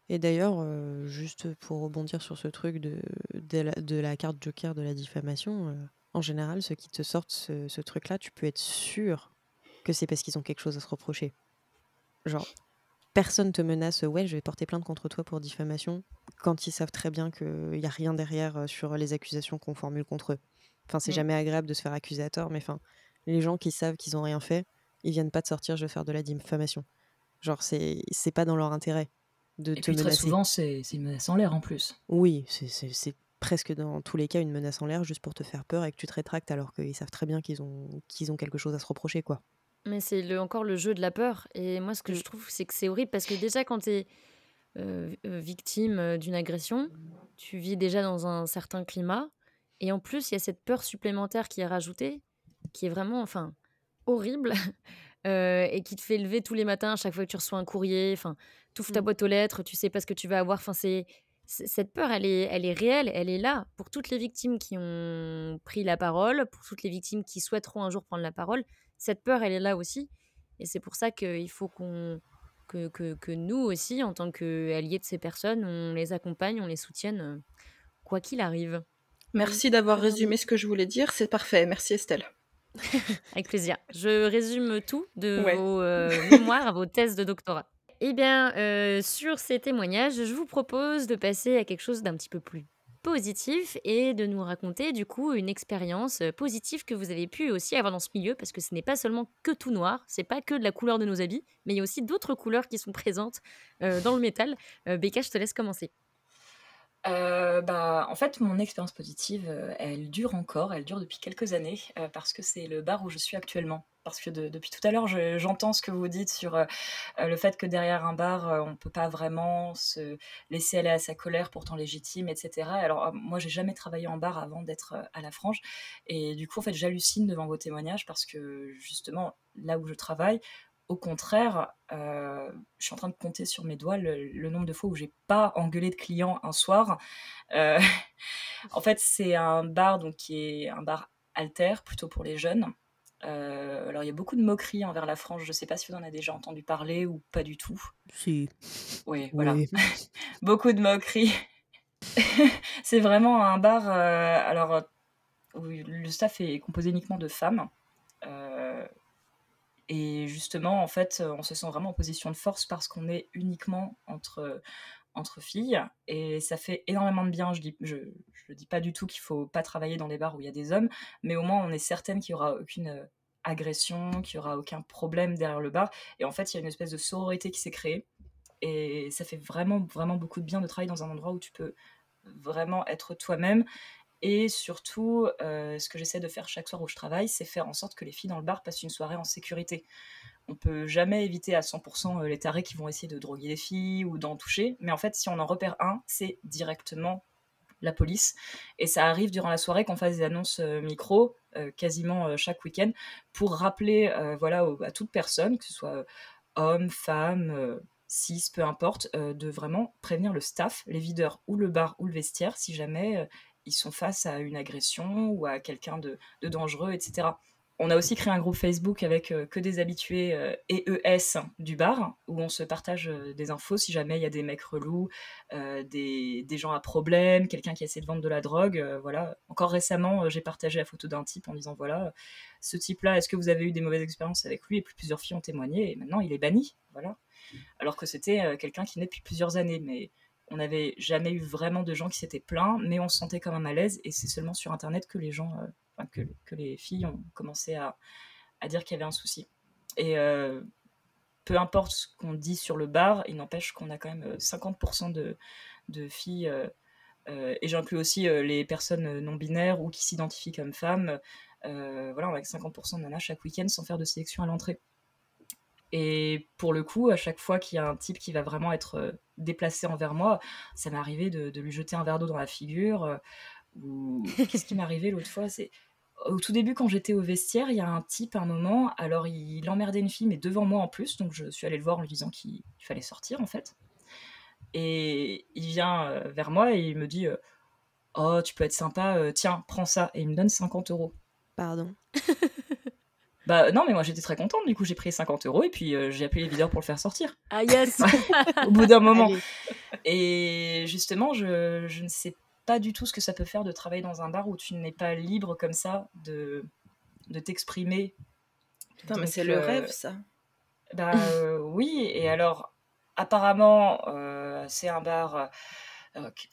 Et d'ailleurs, euh, juste pour rebondir sur ce truc de, de, la, carte joker de la diffamation, euh, en général, ceux qui te sortent ce, ce truc-là, tu peux être sûr que c'est parce qu'ils ont quelque chose à se reprocher. Genre, personne te menace, ouais, je vais porter plainte contre toi pour diffamation, quand ils savent très bien qu'il n'y a rien derrière sur les accusations qu'on formule contre eux. Enfin, c'est mm. jamais agréable de se faire accuser à tort, mais enfin, les gens qui savent qu'ils ont rien fait, ils viennent pas te sortir je vais faire de la diffamation. Genre c'est c'est pas dans leur intérêt de Et te puis Très souvent c'est une menace en l'air en plus. Oui, c'est presque dans tous les cas une menace en l'air juste pour te faire peur et que tu te rétractes alors qu'ils savent très bien qu'ils ont qu'ils ont quelque chose à se reprocher quoi. Mais c'est le, encore le jeu de la peur. Et moi, ce que je mm. trouve, c'est que c'est horrible parce que déjà, quand tu es euh, euh, victime euh, d'une agression, tu vis déjà dans un certain climat. Et en plus, il y a cette peur supplémentaire qui est rajoutée qui est vraiment, enfin, horrible. Euh, et qui te fait lever tous les matins à chaque fois que tu reçois un courrier. Enfin, tu ta mmh. boîte aux lettres, tu sais pas ce que tu vas avoir. Enfin, c'est cette peur, elle est, elle est réelle, elle est là pour toutes les victimes qui ont pris la parole, pour toutes les victimes qui souhaiteront un jour prendre la parole. Cette peur, elle est là aussi. Et c'est pour ça qu'il faut qu'on que, que, que, nous aussi, en tant qu'alliés de ces personnes, on les accompagne, on les soutienne, euh, quoi qu'il arrive. Merci d'avoir résumé ce que je voulais dire, c'est parfait. Merci Estelle. Avec plaisir. Je résume tout de vos euh, mémoires à vos thèses de doctorat. Eh bien, euh, sur ces témoignages, je vous propose de passer à quelque chose d'un petit peu plus positif et de nous raconter du coup une expérience euh, positive que vous avez pu aussi avoir dans ce milieu parce que ce n'est pas seulement que tout noir, c'est pas que de la couleur de nos habits, mais il y a aussi d'autres couleurs qui sont présentes euh, dans le métal. Becca, je te laisse commencer. Bah, en fait, mon expérience positive, elle dure encore, elle dure depuis quelques années, parce que c'est le bar où je suis actuellement parce que depuis tout à l'heure, j'entends ce que vous dites sur euh, euh, le fait que derrière un bar, euh, on ne peut pas vraiment se laisser aller à sa colère, pourtant légitime, etc. Alors moi, j'ai jamais travaillé en bar avant d'être à la frange, et du coup, en fait, j'hallucine devant vos témoignages parce que justement, là où je travaille, au contraire, je suis en train de compter sur mes doigts le, nombre de fois où j'ai pas engueulé de clients un soir. en fait, c'est un bar donc qui est un bar alter, plutôt pour les jeunes. Euh, alors, il y a beaucoup de moqueries envers la France. Je ne sais pas si vous en avez déjà entendu parler ou pas du tout. Si. Oui, voilà. beaucoup de moqueries. c'est vraiment un bar euh, alors, où le staff est composé uniquement de femmes. Euh, et justement, en fait, on se sent vraiment en position de force parce qu'on est uniquement entre, entre filles. Et ça fait énormément de bien. Je dis, je, je dis pas du tout qu'il faut pas travailler dans des bars où il y a des hommes, mais au moins on est certaine qu'il y aura aucune euh, agression, qu'il y aura aucun problème derrière le bar. Et en fait, il y a une espèce de sororité qui s'est créée. Et ça fait vraiment, vraiment beaucoup de bien de travailler dans un endroit où tu peux vraiment être toi-même. Et surtout, euh, ce que j'essaie de faire chaque soir où je travaille, c'est faire en sorte que les filles dans le bar passent une soirée en sécurité on peut jamais éviter à 100% euh, les tarés qui vont essayer de droguer les filles ou d'en toucher. Mais en fait, si on en repère un, c'est directement la police. Et ça arrive durant la soirée qu'on fasse des annonces euh, micro, quasiment chaque week-end, pour rappeler voilà, à toute personne, que ce soit homme, femme, cis, peu importe, de vraiment prévenir le staff, les videurs ou le bar ou le vestiaire, si jamais ils sont face à une agression ou à quelqu'un de dangereux, etc. On a aussi créé un groupe Facebook avec euh, que des habitués euh, EES du bar, où on se partage euh, des infos si jamais il y a des mecs relous, des, gens à problème, quelqu'un qui essaie de vendre de la drogue. voilà. Encore récemment, j'ai partagé la photo d'un type en disant voilà, ce type-là, est-ce que vous avez eu des mauvaises expériences avec lui? Et plusieurs filles ont témoigné, et maintenant il est banni. Voilà. Alors que c'était quelqu'un qui naît depuis plusieurs années. Mais on n'avait jamais eu vraiment de gens qui s'étaient plaints, mais on se sentait quand même à l'aise, et c'est seulement sur Internet que les gens que, les filles ont commencé à, dire qu'il y avait un souci. Et euh, peu importe ce qu'on dit sur le bar, il n'empêche qu'on a quand même 50% euh, de, filles, euh, et j'inclus aussi les personnes non binaires ou qui s'identifient comme femmes. voilà, on a 50% de nanas chaque week-end sans faire de sélection à l'entrée. Et pour le coup, à chaque fois qu'il y a un type qui va vraiment être déplacé envers moi, ça m'est arrivé de, de, lui jeter un verre d'eau dans la figure. ou qu'est-ce qui m'est arrivé l'autre fois C'est au tout début, quand j'étais au vestiaire, il y a un type à un moment, alors il emmerdait une fille, mais devant moi en plus, donc je suis allée le voir en lui disant qu'il fallait sortir en fait. Et il vient euh, vers moi et il me dit euh, Oh, tu peux être sympa, euh, tiens, prends ça. Et il me donne 50 euros. Pardon. bah non, mais moi j'étais très contente, du coup j'ai pris 50 euros et puis j'ai appelé les videurs pour le faire sortir. Ah yes Au bout d'un moment. Et justement, je, je ne sais pas du tout ce que ça peut faire de travailler dans un bar où tu n'es pas libre comme ça de, de t'exprimer. Putain, mais c'est le euh, rêve, ça. Bah euh, oui, et alors, apparemment, euh, c'est un bar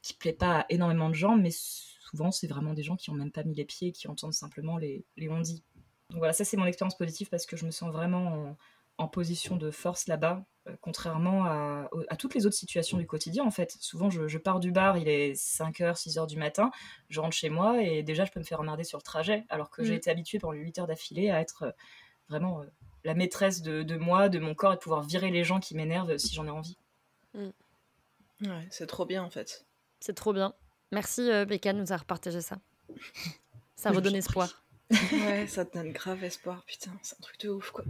qui, plaît pas à énormément de gens, mais souvent, c'est vraiment des gens qui ont même pas mis les pieds et qui entendent simplement les, les on-dit. Donc voilà, ça, c'est mon expérience positive parce que je me sens vraiment en position de force là-bas, euh, contrairement à, toutes les autres situations du quotidien en fait. Souvent je, pars du bar, il est 5h, 6h du matin, je rentre chez moi et déjà je peux me faire emmerder sur le trajet, alors que j'ai mm. été habituée pendant 8 heures d'affilée à être euh, vraiment euh, la maîtresse de, moi, de mon corps et de pouvoir virer les gens qui m'énervent si j'en ai envie. Mm. Ouais, c'est trop bien en fait. C'est trop bien. Merci Becca de nous avoir partagé ça. Ça redonne espoir. Ouais, ça te donne grave espoir, putain, c'est un truc de ouf quoi.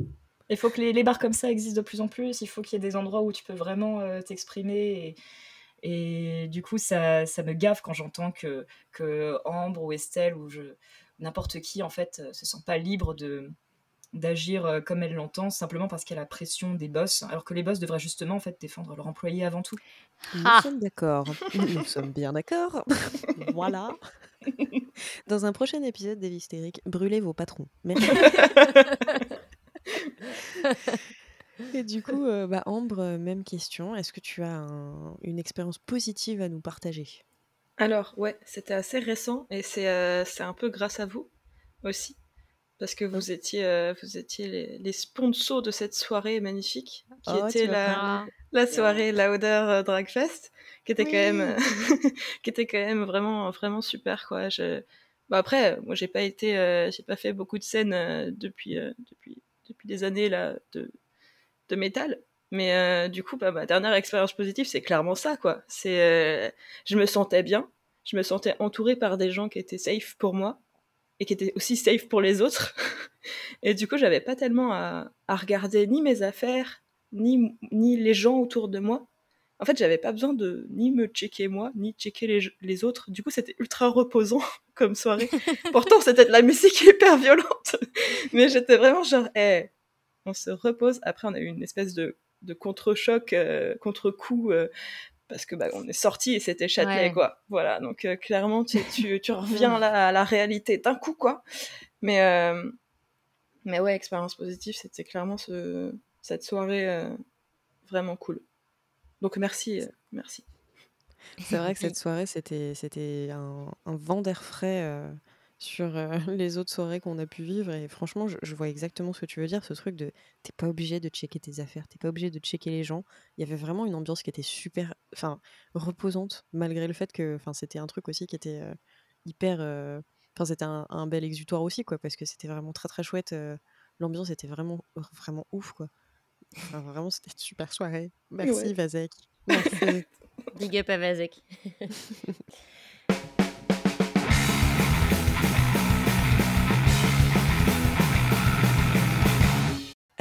Il faut que les, bars comme ça existent de plus en plus. Il faut qu'il y ait des endroits où tu peux vraiment euh, t'exprimer. Et, du coup, ça, ça me gaffe quand j'entends que, que Ambre ou Estelle ou je, n'importe qui, en fait, euh, se sent pas libre de d'agir euh, comme elle l'entend simplement parce qu'il y a la pression des boss alors que les boss devraient justement en fait défendre leurs employés avant tout. Nous ah. sommes d'accord. Nous sommes bien d'accord. voilà. Dans un prochain épisode des brûlez vos patrons. Merci. Et du coup, bah, Ambre, même question. Est-ce que tu as une expérience positive à nous partager? Alors, ouais, c'était assez récent et c'est c'est un peu grâce à vous aussi. Parce que vous étiez, vous étiez les, sponsors de cette soirée magnifique, qui oh, était la, la soirée Lauder Drag Fest, qui était quand même, qui était quand même vraiment, vraiment super, quoi. Je... après, moi, j'ai pas été, j'ai pas fait beaucoup de scènes depuis, depuis, depuis des années là de, de métal. Mais euh, du coup, bah, ma dernière expérience positive, c'est clairement ça, quoi. C'est, euh, je me sentais bien, je me sentais entourée par des gens qui étaient safe pour moi et qui étaient aussi safe pour les autres. et du coup, j'avais pas tellement à, regarder ni mes affaires, ni, ni les gens autour de moi. En fait, j'avais pas besoin de ni me checker moi, ni checker les, les autres. Du coup, c'était ultra reposant comme soirée. Pourtant, c'était de la musique hyper violente. Mais j'étais vraiment genre, hey, on se repose. Après, on a eu une espèce de, contre-choc, euh, contre-coup, euh, parce que bah, on est sorti et c'était Châtelet, quoi. Voilà, donc euh, clairement, tu, tu, reviens là à la réalité d'un coup, quoi. Mais, mais ouais, expérience positive, c'était clairement ce, cette soirée vraiment cool. Donc merci, merci. C'est vrai que cette soirée, c'était, c'était un, un vent d'air frais sur les autres soirées qu'on a pu vivre. Et franchement, je, vois exactement ce que tu veux dire, ce truc de t'es pas obligé de checker tes affaires, t'es pas obligé de checker les gens. Il y avait vraiment une ambiance qui était super, enfin, reposante, malgré le fait que, enfin, c'était un truc aussi qui était hyper, enfin, c'était un, bel exutoire aussi, quoi, parce que c'était vraiment très très chouette. L'ambiance était vraiment, vraiment ouf, quoi. Vraiment, c'était une super soirée. Merci, Vazek. Merci. Big up à Vazek.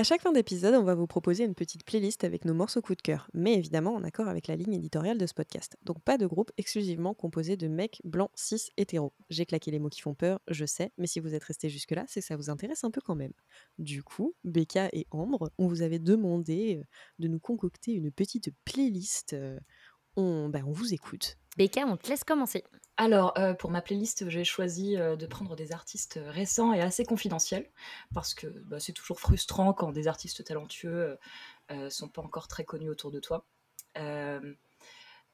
À chaque fin d'épisode, on va vous proposer une petite playlist avec nos morceaux coup de cœur, mais évidemment en accord avec la ligne éditoriale de ce podcast. Donc pas de groupe exclusivement composé de mecs blancs, cis, hétéros. J'ai claqué les mots qui font peur, je sais, mais si vous êtes resté jusque-là, c'est que ça vous intéresse un peu quand même. Du coup, Becca et Ambre, on vous avait demandé euh, de nous concocter une petite playlist. Euh, on, bah, on vous écoute. Becca, on te laisse commencer. Alors, euh, pour ma playlist, j'ai choisi euh, de prendre des artistes récents et assez confidentiels, parce que bah, c'est toujours frustrant quand des artistes talentueux euh, sont pas encore très connus autour de toi.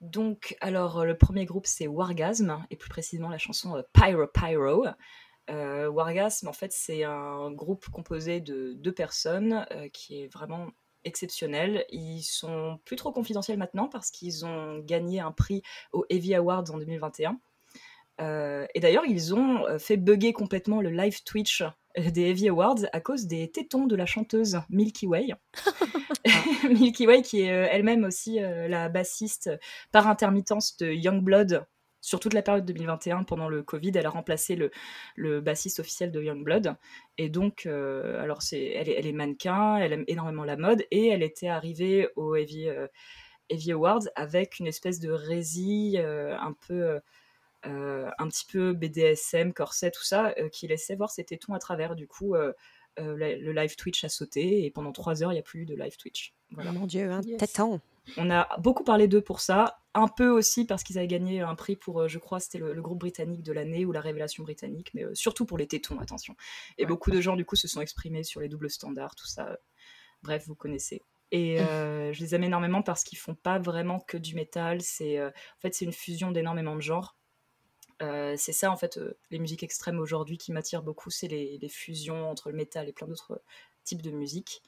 donc, alors, le premier groupe, c'est Wargasm, et plus précisément la chanson Pyro Pyro. Wargasm, en fait, c'est un groupe composé de deux personnes qui est vraiment exceptionnels. Ils sont plus trop confidentiels maintenant parce qu'ils ont gagné un prix au Heavy Awards en 2021. Euh, et d'ailleurs, ils ont euh, fait bugger complètement le live Twitch euh, des Heavy Awards à cause des tétons de la chanteuse Milky Way. Milky Way, qui est elle-même aussi la bassiste par intermittence de Youngblood sur toute la période 2021, pendant le Covid, elle a remplacé le, bassiste officiel de Youngblood. Et donc, euh, alors c'est, elle, est, mannequin, elle aime énormément la mode, et elle était arrivée au Heavy, euh, Awards avec une espèce de rési euh, un peu... un petit peu BDSM, corset, tout ça, qui laissait voir ses tétons à travers. Du coup, le live Twitch a sauté et pendant trois heures, il n'y a plus eu de live Twitch. Voilà. Mon Dieu, téton on a beaucoup parlé d'eux pour ça, un peu aussi parce qu'ils avaient gagné un prix pour, euh, je crois, c'était le, groupe britannique de l'année ou la révélation britannique, mais euh, surtout pour les tétons, attention. Et beaucoup de gens, du coup, se sont exprimés sur les doubles standards, tout ça. Bref, vous connaissez. Et euh, je les aime énormément parce qu'ils font pas vraiment que du métal. C'est en fait c'est une fusion d'énormément de genres. C'est ça en fait les musiques extrêmes aujourd'hui qui m'attirent beaucoup, c'est les, fusions entre le métal et plein d'autres types de musique.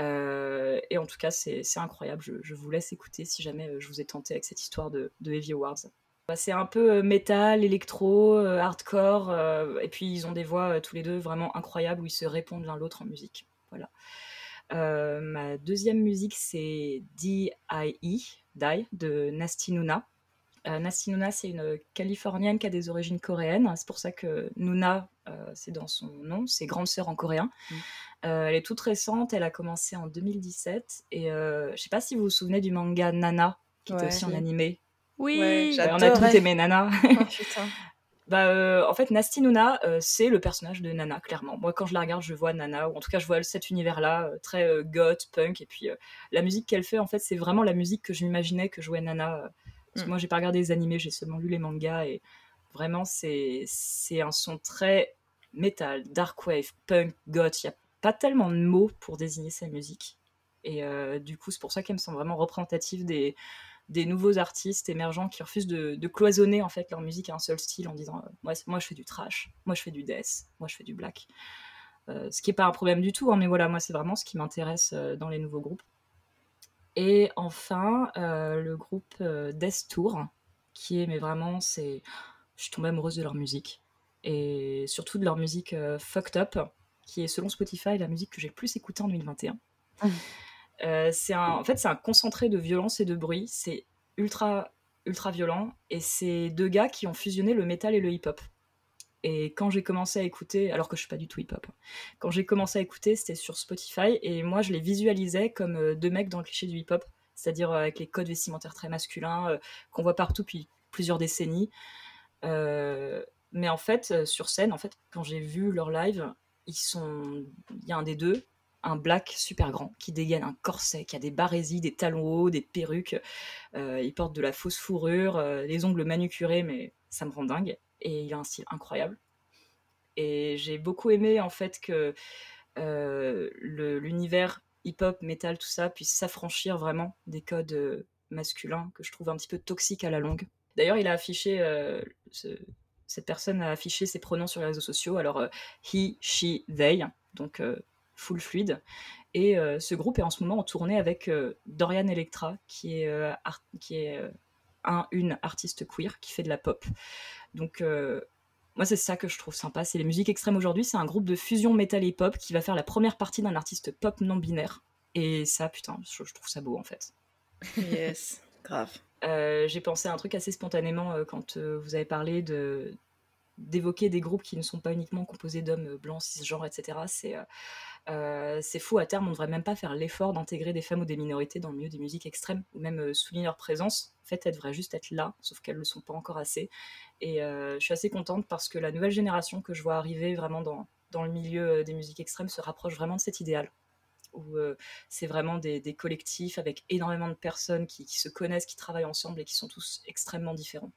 Euh, et en tout cas, c'est incroyable. Je, vous laisse écouter si jamais euh, je vous ai tenté avec cette histoire de, Heavy Awards. Bah, c'est un peu euh, métal, électro, hardcore, et puis ils ont des voix tous les deux vraiment incroyables où ils se répondent l'un l'autre en musique. Voilà. ma deuxième musique, c'est D.I.E., Die, de Nasty Nuna. Nasty Nuna, c'est une Californienne qui a des origines coréennes. C'est pour ça que Nuna, c'est dans son nom, c'est grande sœur en coréen. Mm. Euh, elle est toute récente, elle a commencé en 2017. Et euh, je sais pas si vous vous souvenez du manga Nana, qui était aussi en animé. Oui, on a tous aimé Nana. Oh, bah, euh, en fait, Nasty Nuna, c'est le personnage de Nana, clairement. Moi, quand je la regarde, je vois Nana, ou en tout cas, je vois cet univers-là, très goth, punk. Et puis, la musique qu'elle fait, en fait, c'est vraiment la musique que je m'imaginais que jouait Nana. Parce que mm. moi, j'ai pas regardé les animés, j'ai seulement lu les mangas. Et vraiment, c'est un son très metal, dark wave, punk, goth. Il y a pas tellement de mots pour désigner sa musique. Et du coup, c'est pour ça qu'elle me semble vraiment représentative des, des nouveaux artistes émergents qui refusent de, cloisonner en fait leur musique à un seul style en disant moi, moi je fais du trash, moi je fais du death, moi je fais du black. ce qui n'est pas un problème du tout, hein, mais voilà, moi c'est vraiment ce qui m'intéresse dans les nouveaux groupes. Et enfin, le groupe Death Tour, qui est, mais vraiment, c'est. Je suis tombée amoureuse de leur musique. Et surtout de leur musique Fucked Up, qui est, selon Spotify, la musique que j'ai le plus écoutée en 2021. Euh, c'est un, en fait, c'est un concentré de violence et de bruit. C'est ultra, ultra violent. Et c'est deux gars qui ont fusionné le métal et le hip-hop. Et quand j'ai commencé à écouter, alors que je suis pas du tout hip-hop, hein, quand j'ai commencé à écouter, c'était sur Spotify. Et moi, je les visualisais comme euh, deux mecs dans le cliché du hip-hop. C'est-à-dire euh, avec les codes vestimentaires très masculins qu'on voit partout depuis plusieurs décennies. mais en fait, sur scène, en fait, quand j'ai vu leur live, ils sont, il y a un des deux un black super grand qui dégaine un corset, qui a des barésies, des talons hauts, des perruques. Euh, il porte de la fausse fourrure, euh, les ongles manucurés, mais ça me rend dingue. Et il a un style incroyable. Et j'ai beaucoup aimé en fait que euh, l'univers hip-hop, metal, tout ça puisse s'affranchir vraiment des codes masculins que je trouve un petit peu toxiques à la longue. D'ailleurs, il a affiché, cette personne a affiché ses pronoms sur les réseaux sociaux. Alors, he, she, they. Donc, full fluide. Et euh, ce groupe est en ce moment en tournée avec euh, Dorian Electra, qui est, euh, qui est un, une artiste queer qui fait de la pop. Donc moi, c'est ça que je trouve sympa. C'est les musiques extrêmes aujourd'hui. C'est un groupe de fusion metal et pop qui va faire la première partie d'un artiste pop non binaire. Et ça, putain, je, trouve ça beau en fait. Yes, grave. J'ai pensé à un truc assez spontanément quand vous avez parlé de d'évoquer des groupes qui ne sont pas uniquement composés d'hommes blancs, cisgenres, etc. C'est euh, c'est fou, à terme, on ne devrait même pas faire l'effort d'intégrer des femmes ou des minorités dans le milieu des musiques extrêmes, ou même euh, souligner leur présence. En fait, elles devraient juste être là, sauf qu'elles ne le sont pas encore assez. Et euh, je suis assez contente parce que la nouvelle génération que je vois arriver vraiment dans, dans le milieu des musiques extrêmes se rapproche vraiment de cet idéal où c'est vraiment des, collectifs avec énormément de personnes qui, se connaissent, qui travaillent ensemble et qui sont tous extrêmement différents.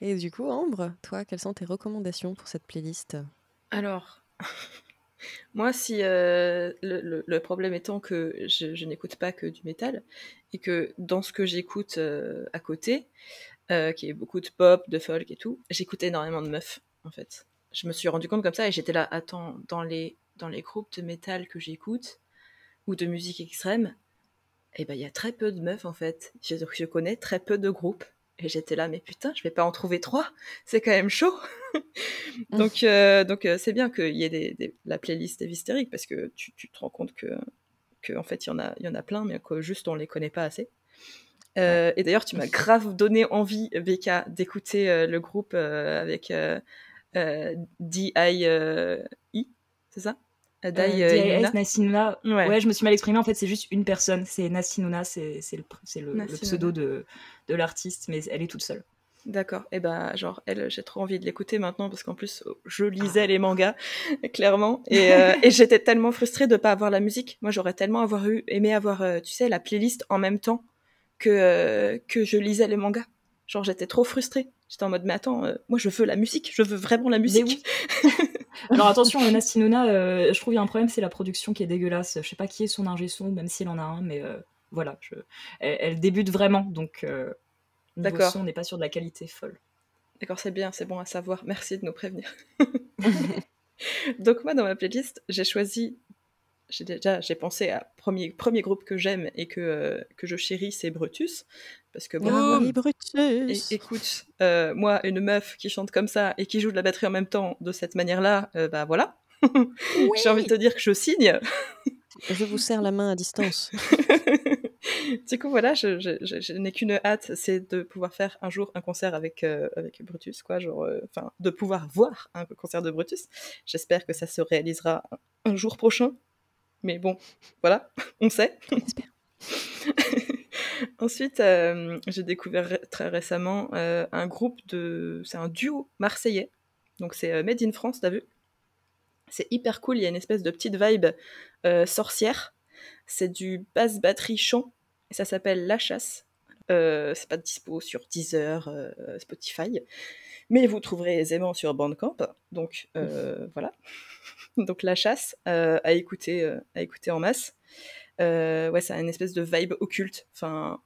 Et du coup, Ambre, toi, quelles sont tes recommandations pour cette playlist? Alors, moi, si euh, le, problème étant que je, n'écoute pas que du métal et que dans ce que j'écoute euh, à côté, euh, qui est beaucoup de pop, de folk et tout, j'écoute énormément de meufs en fait. Je me suis rendu compte comme ça et j'étais là, attends, dans les, dans les groupes de métal que j'écoute ou de musique extrême, eh ben il y a très peu de meufs en fait. je connais très peu de groupes et j'étais là, mais putain, je vais pas en trouver trois, c'est quand même chaud. donc, euh, donc euh, c'est bien qu'il y ait des, la playlist est hystérique parce que tu, tu, te rends compte que, que en fait, il y en a, il y en a plein, mais que juste on les connaît pas assez. Euh, et d'ailleurs, tu m'as grave donné envie, Becca, d'écouter le groupe avec D.I.I. c'est ça? D.I.S. Nassinuna. Ouais. je me suis mal exprimée. En fait, c'est juste une personne. C'est Nassinuna, c'est le, le, le, pseudo de, de l'artiste, mais elle est toute seule. D'accord. Et eh ben, genre, elle, j'ai trop envie de l'écouter maintenant parce qu'en plus, je lisais les mangas, clairement. Et, euh, et j'étais tellement frustrée de pas avoir la musique. Moi, j'aurais tellement avoir eu, aimé avoir, euh, tu sais, la playlist en même temps que, euh, que je lisais les mangas. Genre, j'étais trop frustrée. J'étais en mode, mais attends, moi, je veux la musique. Je veux vraiment la musique. Alors attention, Nastinuna, euh, je trouve qu'il y a un problème, c'est la production qui est dégueulasse. Je sais pas qui est son ingé son, même s'il en a un, mais euh, voilà, elle, débute vraiment, donc euh, D'accord. on n'est pas sûr de la qualité folle. D'accord, c'est bien, c'est bon à savoir. Merci de nous prévenir. donc moi, dans ma playlist, j'ai choisi j'ai déjà j'ai pensé à premier premier groupe que j'aime et que euh, que je chéris c'est Brutus parce que bon, oh, écoute euh, moi une meuf qui chante comme ça et qui joue de la batterie en même temps de cette manière là euh, bah voilà. J'ai envie de te dire que je signe. Je vous serre la main à distance. Du coup voilà je, je, je, n'ai qu'une hâte c'est de pouvoir faire un jour un concert avec avec Brutus quoi genre enfin de pouvoir voir un concert de Brutus. J'espère que ça se réalisera un jour prochain. Mais bon, voilà, on sait. Ensuite, euh, j'ai découvert très récemment euh, un groupe de. C'est un duo marseillais. Donc, c'est euh, Made in France, t'as vu? C'est hyper cool. Il y a une espèce de petite vibe sorcière. C'est du basse batterie chant. Et ça s'appelle La Chasse. c'est pas dispo sur Deezer, Spotify. Mais vous trouverez aisément sur Bandcamp. Donc, voilà. donc la chasse à écouter, à écouter en masse. Ouais, ça a une espèce de vibe occulte. Enfin,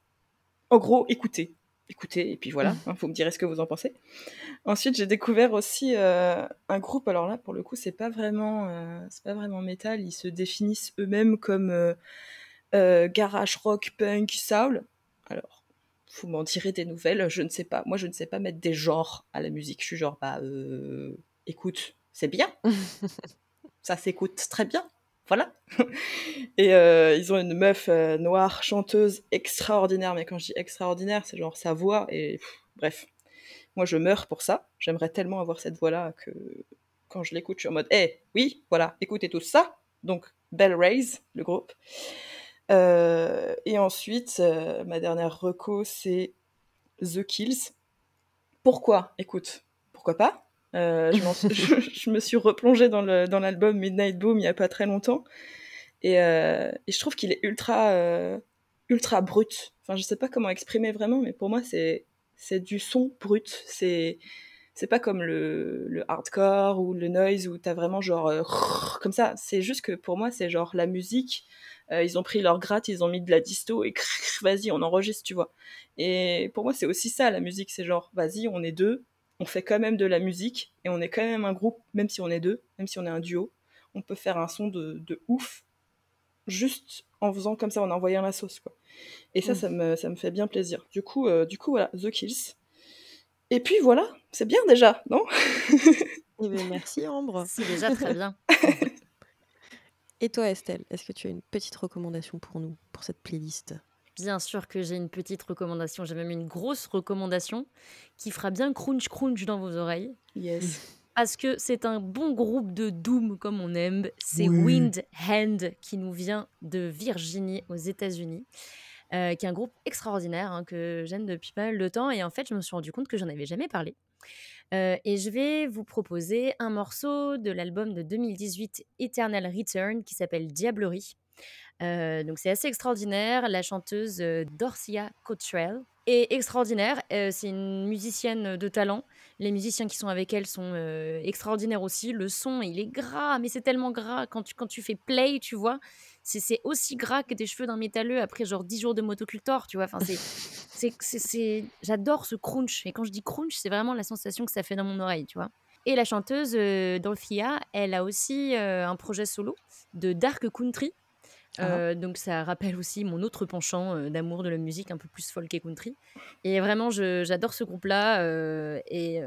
en gros, écoutez. Écoutez, et puis voilà, hein, vous me direz ce que vous en pensez? Ensuite, j'ai découvert aussi un groupe. Alors là, pour le coup, c'est pas vraiment, c'est pas vraiment métal. Ils se définissent eux-mêmes comme garage rock, punk, soul. Alors, vous m'en direz des nouvelles. Je ne sais pas. Moi, je ne sais pas mettre des genres à la musique. Je suis genre, bah, écoute, c'est bien. ça s'écoute très bien. Voilà. et euh, ils ont une meuf euh, noire, chanteuse extraordinaire. Mais quand je dis extraordinaire, c'est genre sa voix. Et bref, moi je meurs pour ça. J'aimerais tellement avoir cette voix-là que quand je l'écoute, je suis en mode, eh, oui, voilà, écoutez tout ça. Donc, Bell Raise, le groupe. Euh, et ensuite, ma dernière reco, c'est The Kills. Pourquoi? Écoute, pourquoi pas? Euh, je, me suis replongée dans l'album Midnight Boom il n'y a pas très longtemps. Euh, et, je trouve qu'il est ultra, euh, ultra brut. Enfin, je sais pas comment exprimer vraiment, mais pour moi, c'est du son brut. C'est c'est pas comme le, le, hardcore ou le noise où t'as vraiment genre comme ça. C'est juste que pour moi, c'est genre la musique. ils ont pris leur gratte, ils ont mis de la disto et vas-y, on enregistre, tu vois. Et pour moi, c'est aussi ça la musique. C'est genre, vas-y, on est deux, on fait quand même de la musique et on est quand même un groupe, même si on est deux, même si on est un duo, on peut faire un son de, ouf juste en faisant comme ça, en envoyant la sauce. Quoi. Et ça, mm. ça, me, ça me fait bien plaisir. Du coup, euh, du coup, voilà, The Kills. Et puis voilà, c'est bien déjà, non? Eh ben, Merci Ambre. C'est déjà très bien. Et toi Estelle, est-ce que tu as une petite recommandation pour nous, pour cette playlist? Bien sûr que j'ai une petite recommandation, j'ai même une grosse recommandation qui fera bien crunch crunch dans vos oreilles. Yes. Parce que c'est un bon groupe de doom comme on aime. C'est Wind Hand qui nous vient de Virginie aux États-Unis. Euh, qui est un groupe extraordinaire hein, que j'aime depuis pas mal de temps. Et en fait, je me suis rendu compte que j'en avais jamais parlé. Euh, et je vais vous proposer un morceau de l'album de 2018 Eternal Return qui s'appelle Diablerie. Euh, donc c'est assez extraordinaire. La chanteuse euh, Dorcia Cottrell est extraordinaire. Euh, c'est une musicienne de talent. Les musiciens qui sont avec elle sont extraordinaires aussi. Le son, il est gras, mais c'est tellement gras. Quand tu, quand tu fais play, tu vois, c'est aussi gras que des cheveux d'un métalleux après genre 10 jours de motocultor, tu vois. Enfin, c'est, J'adore ce crunch. Et quand je dis crunch, c'est vraiment la sensation que ça fait dans mon oreille, tu vois. Et la chanteuse Dorcia, elle a aussi un projet solo de dark country ah. donc ça rappelle aussi mon autre penchant d'amour de la musique un peu plus folk et country. Et vraiment, j'adore ce groupe-là et,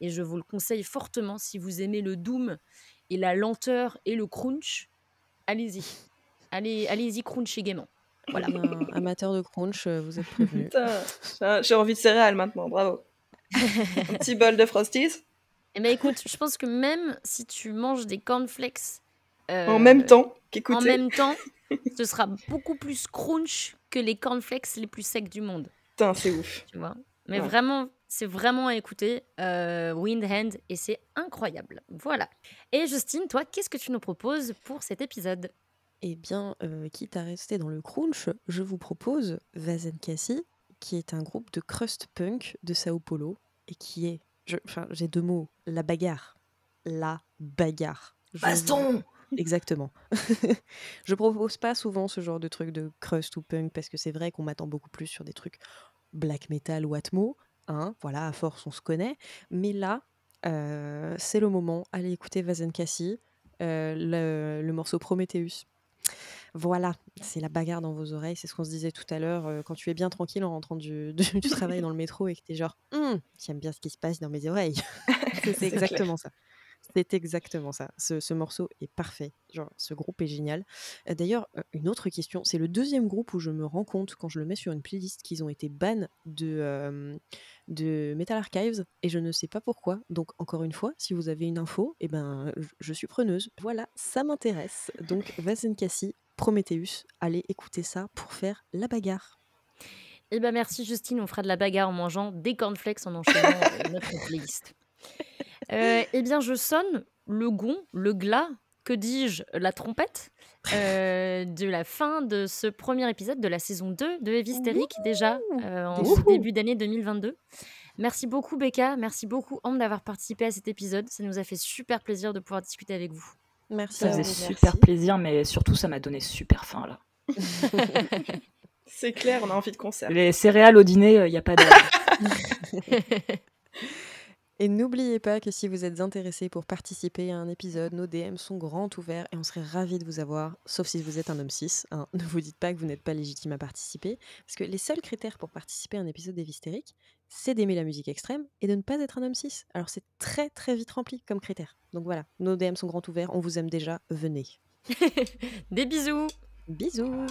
et, je vous le conseille fortement si vous aimez le doom et la lenteur et le crunch. Allez-y, allez, allez-y crunch gaiement. Voilà. amateur de crunch, vous êtes prévenu. J'ai envie de céréales maintenant, bravo. Un petit bol de Frosties. Eh ben écoute, je pense que même si tu manges des cornflakes en même temps En même temps, ce sera beaucoup plus crunch que les cornflakes les plus secs du monde. Putain, c'est ouf. Tu vois? Mais vraiment, c'est vraiment à écouter. Euh, Windhand, et c'est incroyable. Voilà. Et Justine, toi, qu'est-ce que tu nous proposes pour cet épisode? Eh bien, euh, quitte à rester dans le crunch, je vous propose Vazen Cassie, qui est un groupe de crust punk de Sao Paulo, et qui est, j'ai deux mots, la bagarre. La bagarre. Baston Exactement. je propose pas souvent ce genre de truc de crust ou punk parce que c'est vrai qu'on m'attend beaucoup plus sur des trucs black metal ou atmo. Hein, voilà, à force, on se connaît. Mais là, euh, c'est le moment. Allez écouter Vazen Cassie, euh, le, morceau Prometheus. Voilà, c'est la bagarre dans vos oreilles. C'est ce qu'on se disait tout à l'heure euh, quand tu es bien tranquille en rentrant du, travail dans le métro et que tu es genre, «Hum, j'aime bien ce qui se passe dans mes oreilles. c'est exactement ça. C'est exactement ça. Ce, morceau est parfait. Genre, ce groupe est génial. Euh, d'ailleurs, euh, une autre question, c'est le deuxième groupe où je me rends compte, quand je le mets sur une playlist, qu'ils ont été ban de, de Metal Archives, et je ne sais pas pourquoi. Donc, encore une fois, si vous avez une info, eh ben, je, suis preneuse. Voilà, ça m'intéresse. Donc, Vazenkassi, Prometheus, allez écouter ça pour faire la bagarre. Eh ben merci Justine, on fera de la bagarre en mangeant des cornflakes en enchaînant euh, notre playlist. Euh, eh bien, je sonne le gong, le glas, que dis-je, la trompette, euh, de la fin de ce premier épisode de la saison 2 de Evistérique, déjà euh, en ce début d'année 2022. Merci beaucoup, Becca. Merci beaucoup, Anne, d'avoir participé à cet épisode. Ça nous a fait super plaisir de pouvoir discuter avec vous. Merci. Ça faisait super plaisir, mais surtout, ça m'a donné super faim là. C'est clair, on a envie de concert. Les céréales au dîner, il n'y a pas de. Et n'oubliez pas que si vous êtes intéressé pour participer à un épisode, nos DM sont grands ouverts et on serait ravis de vous avoir, sauf si vous êtes un homme cis. hein. Ne vous dites pas que vous n'êtes pas légitime à participer, parce que les seuls critères pour participer à un épisode des Hystériques, c'est d'aimer la musique extrême et de ne pas être un homme cis. Alors c'est très très vite rempli comme critère. Donc voilà, nos DM sont grands ouverts, on vous aime déjà, venez. Des bisous Bisous